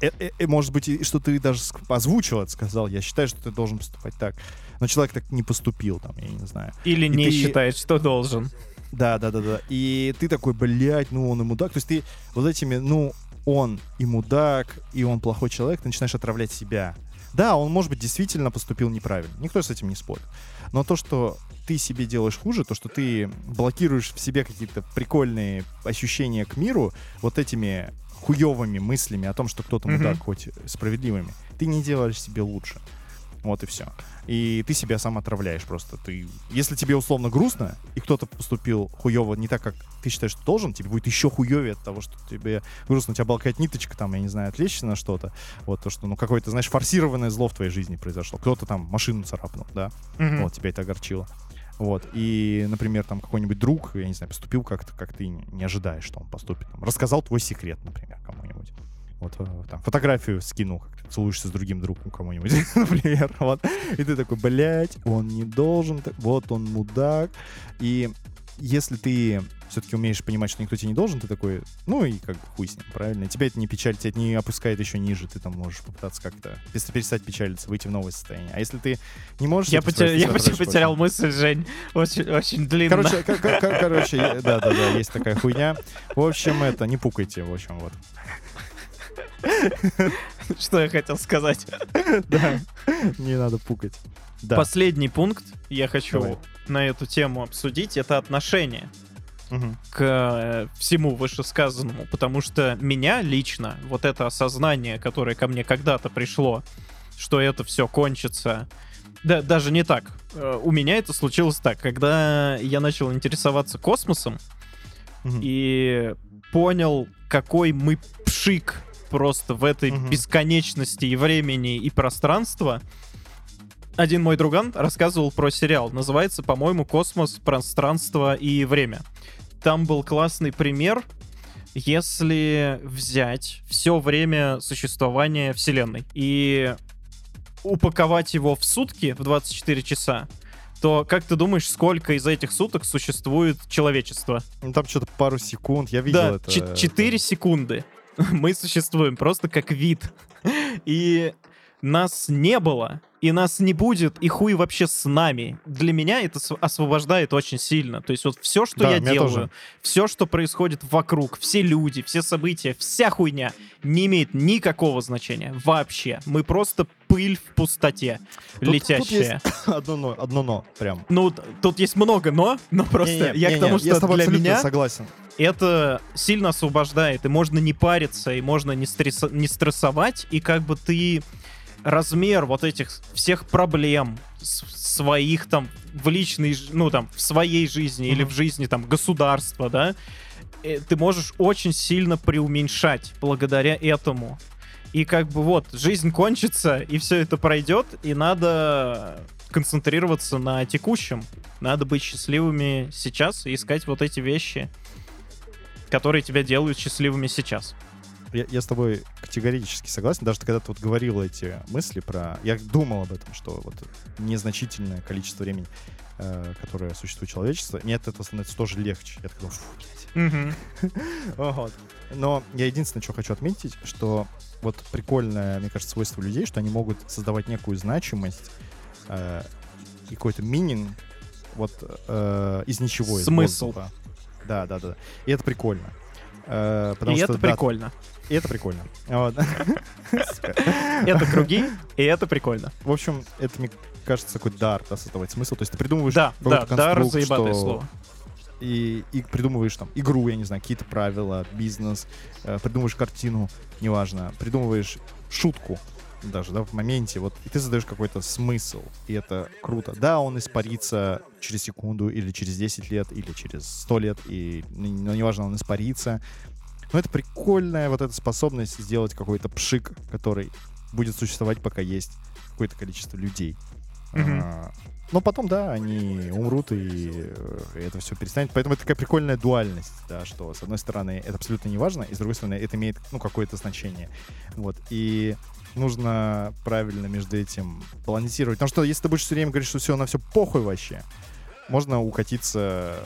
S2: Э, э, э, может быть, что ты даже озвучил это, сказал. Я считаю, что ты должен поступать так. Но человек так не поступил, там, я не знаю.
S1: Или
S2: И
S1: не
S2: ты-
S1: считает, что должен.
S2: Да, да, да, да. И ты такой, блядь, ну он и мудак. То есть ты вот этими, ну, он и мудак, и он плохой человек, ты начинаешь отравлять себя. Да, он, может быть, действительно поступил неправильно. Никто с этим не спорит. Но то, что ты себе делаешь хуже, то, что ты блокируешь в себе какие-то прикольные ощущения к миру вот этими хуевыми мыслями о том, что кто-то мудак, хоть справедливыми, ты не делаешь себе лучше. Вот и все. И ты себя сам отравляешь просто. Ты, если тебе условно грустно, и кто-то поступил хуево не так, как ты считаешь, что должен, тебе будет еще хуевее от того, что тебе грустно. У тебя была какая-то ниточка, там, я не знаю, отвлечься на что-то. Вот то, что, ну, какое-то, знаешь, форсированное зло в твоей жизни произошло. Кто-то там машину царапнул, да?
S1: Мгм.
S2: Вот, тебя это огорчило. Вот, и, например, там какой-нибудь друг, я не знаю, поступил как-то, как ты не не ожидаешь, что он поступит. Там, рассказал твой секрет, например, кому-нибудь. Вот, э, там, фотографию скинул, как ты целуешься с другим другом кому-нибудь, например. Вот. И ты такой, блядь, он не должен, вот он мудак. И если ты все-таки умеешь понимать, что никто тебе не должен, ты такой, ну и как бы хуй с ним, правильно? Тебя это не печалит, тебя это не опускает еще ниже, ты там можешь попытаться как-то перестать печалиться, выйти в новое состояние. А если ты не можешь...
S1: Я,
S2: справиться,
S1: я
S2: отравишь
S1: потерял мысль, Жень. Очень, очень длинно.
S2: Короче, ко- ко- ко- короче, да, да, да, есть такая хуйня. В общем, это, не пукайте, в общем, вот.
S1: Что я хотел сказать?
S2: Да, не надо пукать. Да.
S1: Последний пункт я хочу
S2: Давай.
S1: на эту тему обсудить. Это отношение к э, всему вышесказанному. Потому что меня лично, вот это осознание, которое ко мне когда-то пришло, что это все кончится. Да, даже не так. Э, У меня это случилось так. Когда я начал интересоваться космосом,
S2: Мгм.
S1: и понял, какой мы пшик просто в этой
S2: Мгм.
S1: бесконечности и времени, и пространства. Один мой друган рассказывал про сериал. Называется, по-моему, «Космос, пространство и время». Там был классный пример, если взять все время существования Вселенной и упаковать его в сутки, в 24 часа, то как ты думаешь, сколько из этих суток существует человечество?
S2: Ну, там что-то пару секунд, я видел
S1: Да,
S2: это.
S1: чет- 4 секунды мы существуем просто как вид. И нас не было, и нас не будет, и хуй вообще с нами. Для меня это св- освобождает очень сильно. То есть вот все, что
S2: Да,
S1: я делаю,
S2: тоже.
S1: все, что происходит вокруг, все люди, все события, вся хуйня не имеет никакого значения вообще. Мы просто пыль в пустоте
S2: Тут-
S1: летящая.
S2: тут есть одно но, одно но, прям.
S1: Ну, тут есть много но, но просто
S2: Не-не,
S1: я
S2: не-не,
S1: к тому,
S2: я с
S1: что
S2: тобой
S1: для меня
S2: согласен.
S1: это сильно освобождает, и можно не париться, и можно не, стресс- не стрессовать, и как бы ты размер вот этих всех проблем своих там в личной, ну там в своей жизни или
S2: Мгм.
S1: в жизни там государства, да, э, ты можешь очень сильно преуменьшать благодаря этому. И как бы вот, жизнь кончится, и все это пройдет, и надо концентрироваться на текущем. Надо быть счастливыми сейчас и искать вот эти вещи, которые тебя делают счастливыми сейчас.
S2: Я, я с тобой категорически согласен. Даже ты когда ты вот говорил эти мысли про... Я думал об этом, что вот незначительное количество времени, э, которое существует человечество, мне от этого становится тоже легче. Я такой, фу, блядь. Но я единственное, что хочу отметить, что вот прикольное, мне кажется, свойство людей, что они могут создавать некую значимость э, и какой-то мининг вот э, из ничего. из
S1: Смысл.
S2: воздуха. Да, да, да. И это прикольно. Э, потому
S1: И
S2: что,
S1: это
S2: да,
S1: прикольно.
S2: И это прикольно. Вот.
S1: Это круги, и это прикольно.
S2: В общем, это, мне кажется, такой дар, да, создавать смысл. То есть ты придумываешь
S1: Да, да,
S2: какой-то
S1: дар заебатое
S2: что-
S1: слово.
S2: и, и придумываешь там игру, я не знаю, какие-то правила, бизнес, э, придумываешь картину, неважно, придумываешь шутку даже, да, в моменте, вот, и ты задаешь какой-то смысл, и это круто. Да, он испарится через секунду, или через 10 лет, или через 100 лет, и, ну, неважно, он испарится, Но это прикольная вот эта способность сделать какой-то пшик, который будет существовать, пока есть какое-то количество людей.
S1: Мгм.
S2: А, но потом, да, они умрут, и э, это все перестанет. Поэтому это такая прикольная дуальность, да, что с одной стороны это абсолютно не важно, и с другой стороны это имеет, ну, какое-то значение. Вот, и нужно правильно между этим балансировать. Потому что если ты будешь все время говорить, что все, на все похуй вообще, можно укатиться...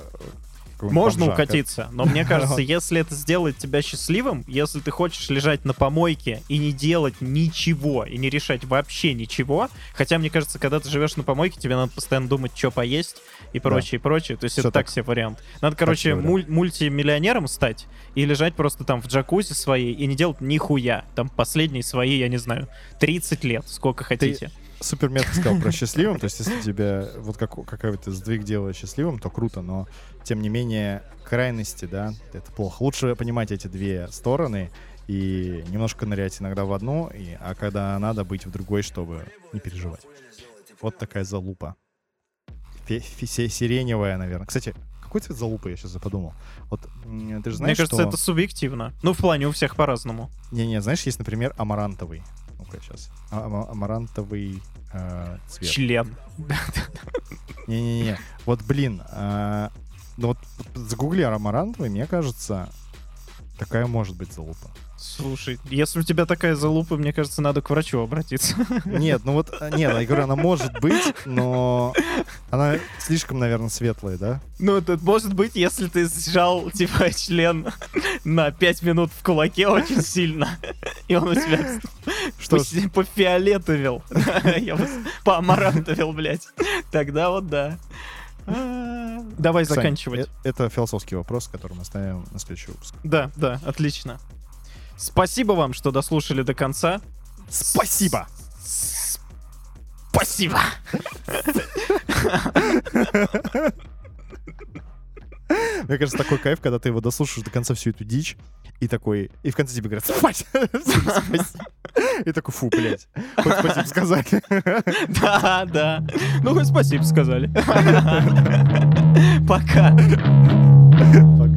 S1: Можно
S2: бомжак.
S1: укатиться, но мне кажется, если это сделает тебя счастливым, если ты хочешь лежать на помойке и не делать ничего, и не решать вообще ничего, хотя, мне кажется, когда ты живешь на помойке, тебе надо постоянно думать, что поесть и прочее, и прочее. То есть
S2: Всё
S1: это так
S2: так.
S1: себе вариант. Надо, короче, муль- мультимиллионером стать и лежать просто там в джакузи своей и не делать нихуя. Там последние свои, я не знаю, 30 лет, сколько хотите.
S2: Супер метко сказал про счастливым. То есть, если тебя вот как, какой-то сдвиг делает счастливым, то круто, но тем не менее крайности, да, это плохо. Лучше понимать эти две стороны и немножко нырять иногда в одну, и, а когда надо быть в другой, чтобы не переживать. Вот такая залупа. Фе- фе- се- сиреневая, наверное. Кстати, какой цвет залупы, я сейчас подумал. Вот ты же знаешь,
S1: Мне кажется,
S2: что...
S1: это субъективно. Ну, в плане у всех по-разному.
S2: Не-не, знаешь, есть, например, амарантовый. Ну-ка, сейчас. амарантовый э, цвет.
S1: Член.
S2: Не-не-не. Вот, блин, а, ну вот загугли амарантовый, мне кажется, такая может быть залупа.
S1: Слушай, если у тебя такая залупа, мне кажется, надо к врачу обратиться.
S2: Нет, ну вот, а, нет, я говорю, она может быть, но она слишком, наверное, светлая, да?
S1: Ну, это может быть, если ты сжал, типа, член на 5 минут в кулаке очень сильно, и он у тебя
S2: Что.
S1: Я бы с- поамарантовил, блядь. Тогда вот да. А, Давай
S2: Сань,
S1: заканчивать.
S2: э- Это философский вопрос, который мы ставим на следующий выпуск.
S1: Да, да, отлично. Спасибо вам, что дослушали до конца.
S2: Спасибо!
S1: Спасибо!
S2: Мне кажется, такой кайф, когда ты его дослушаешь до конца всю эту дичь, и такой, и в конце тебе говорят, спать! Спасибо. И такой, фу, блядь, хоть спасибо сказали.
S1: Да, да. Ну, хоть спасибо сказали. Пока.
S2: Пока.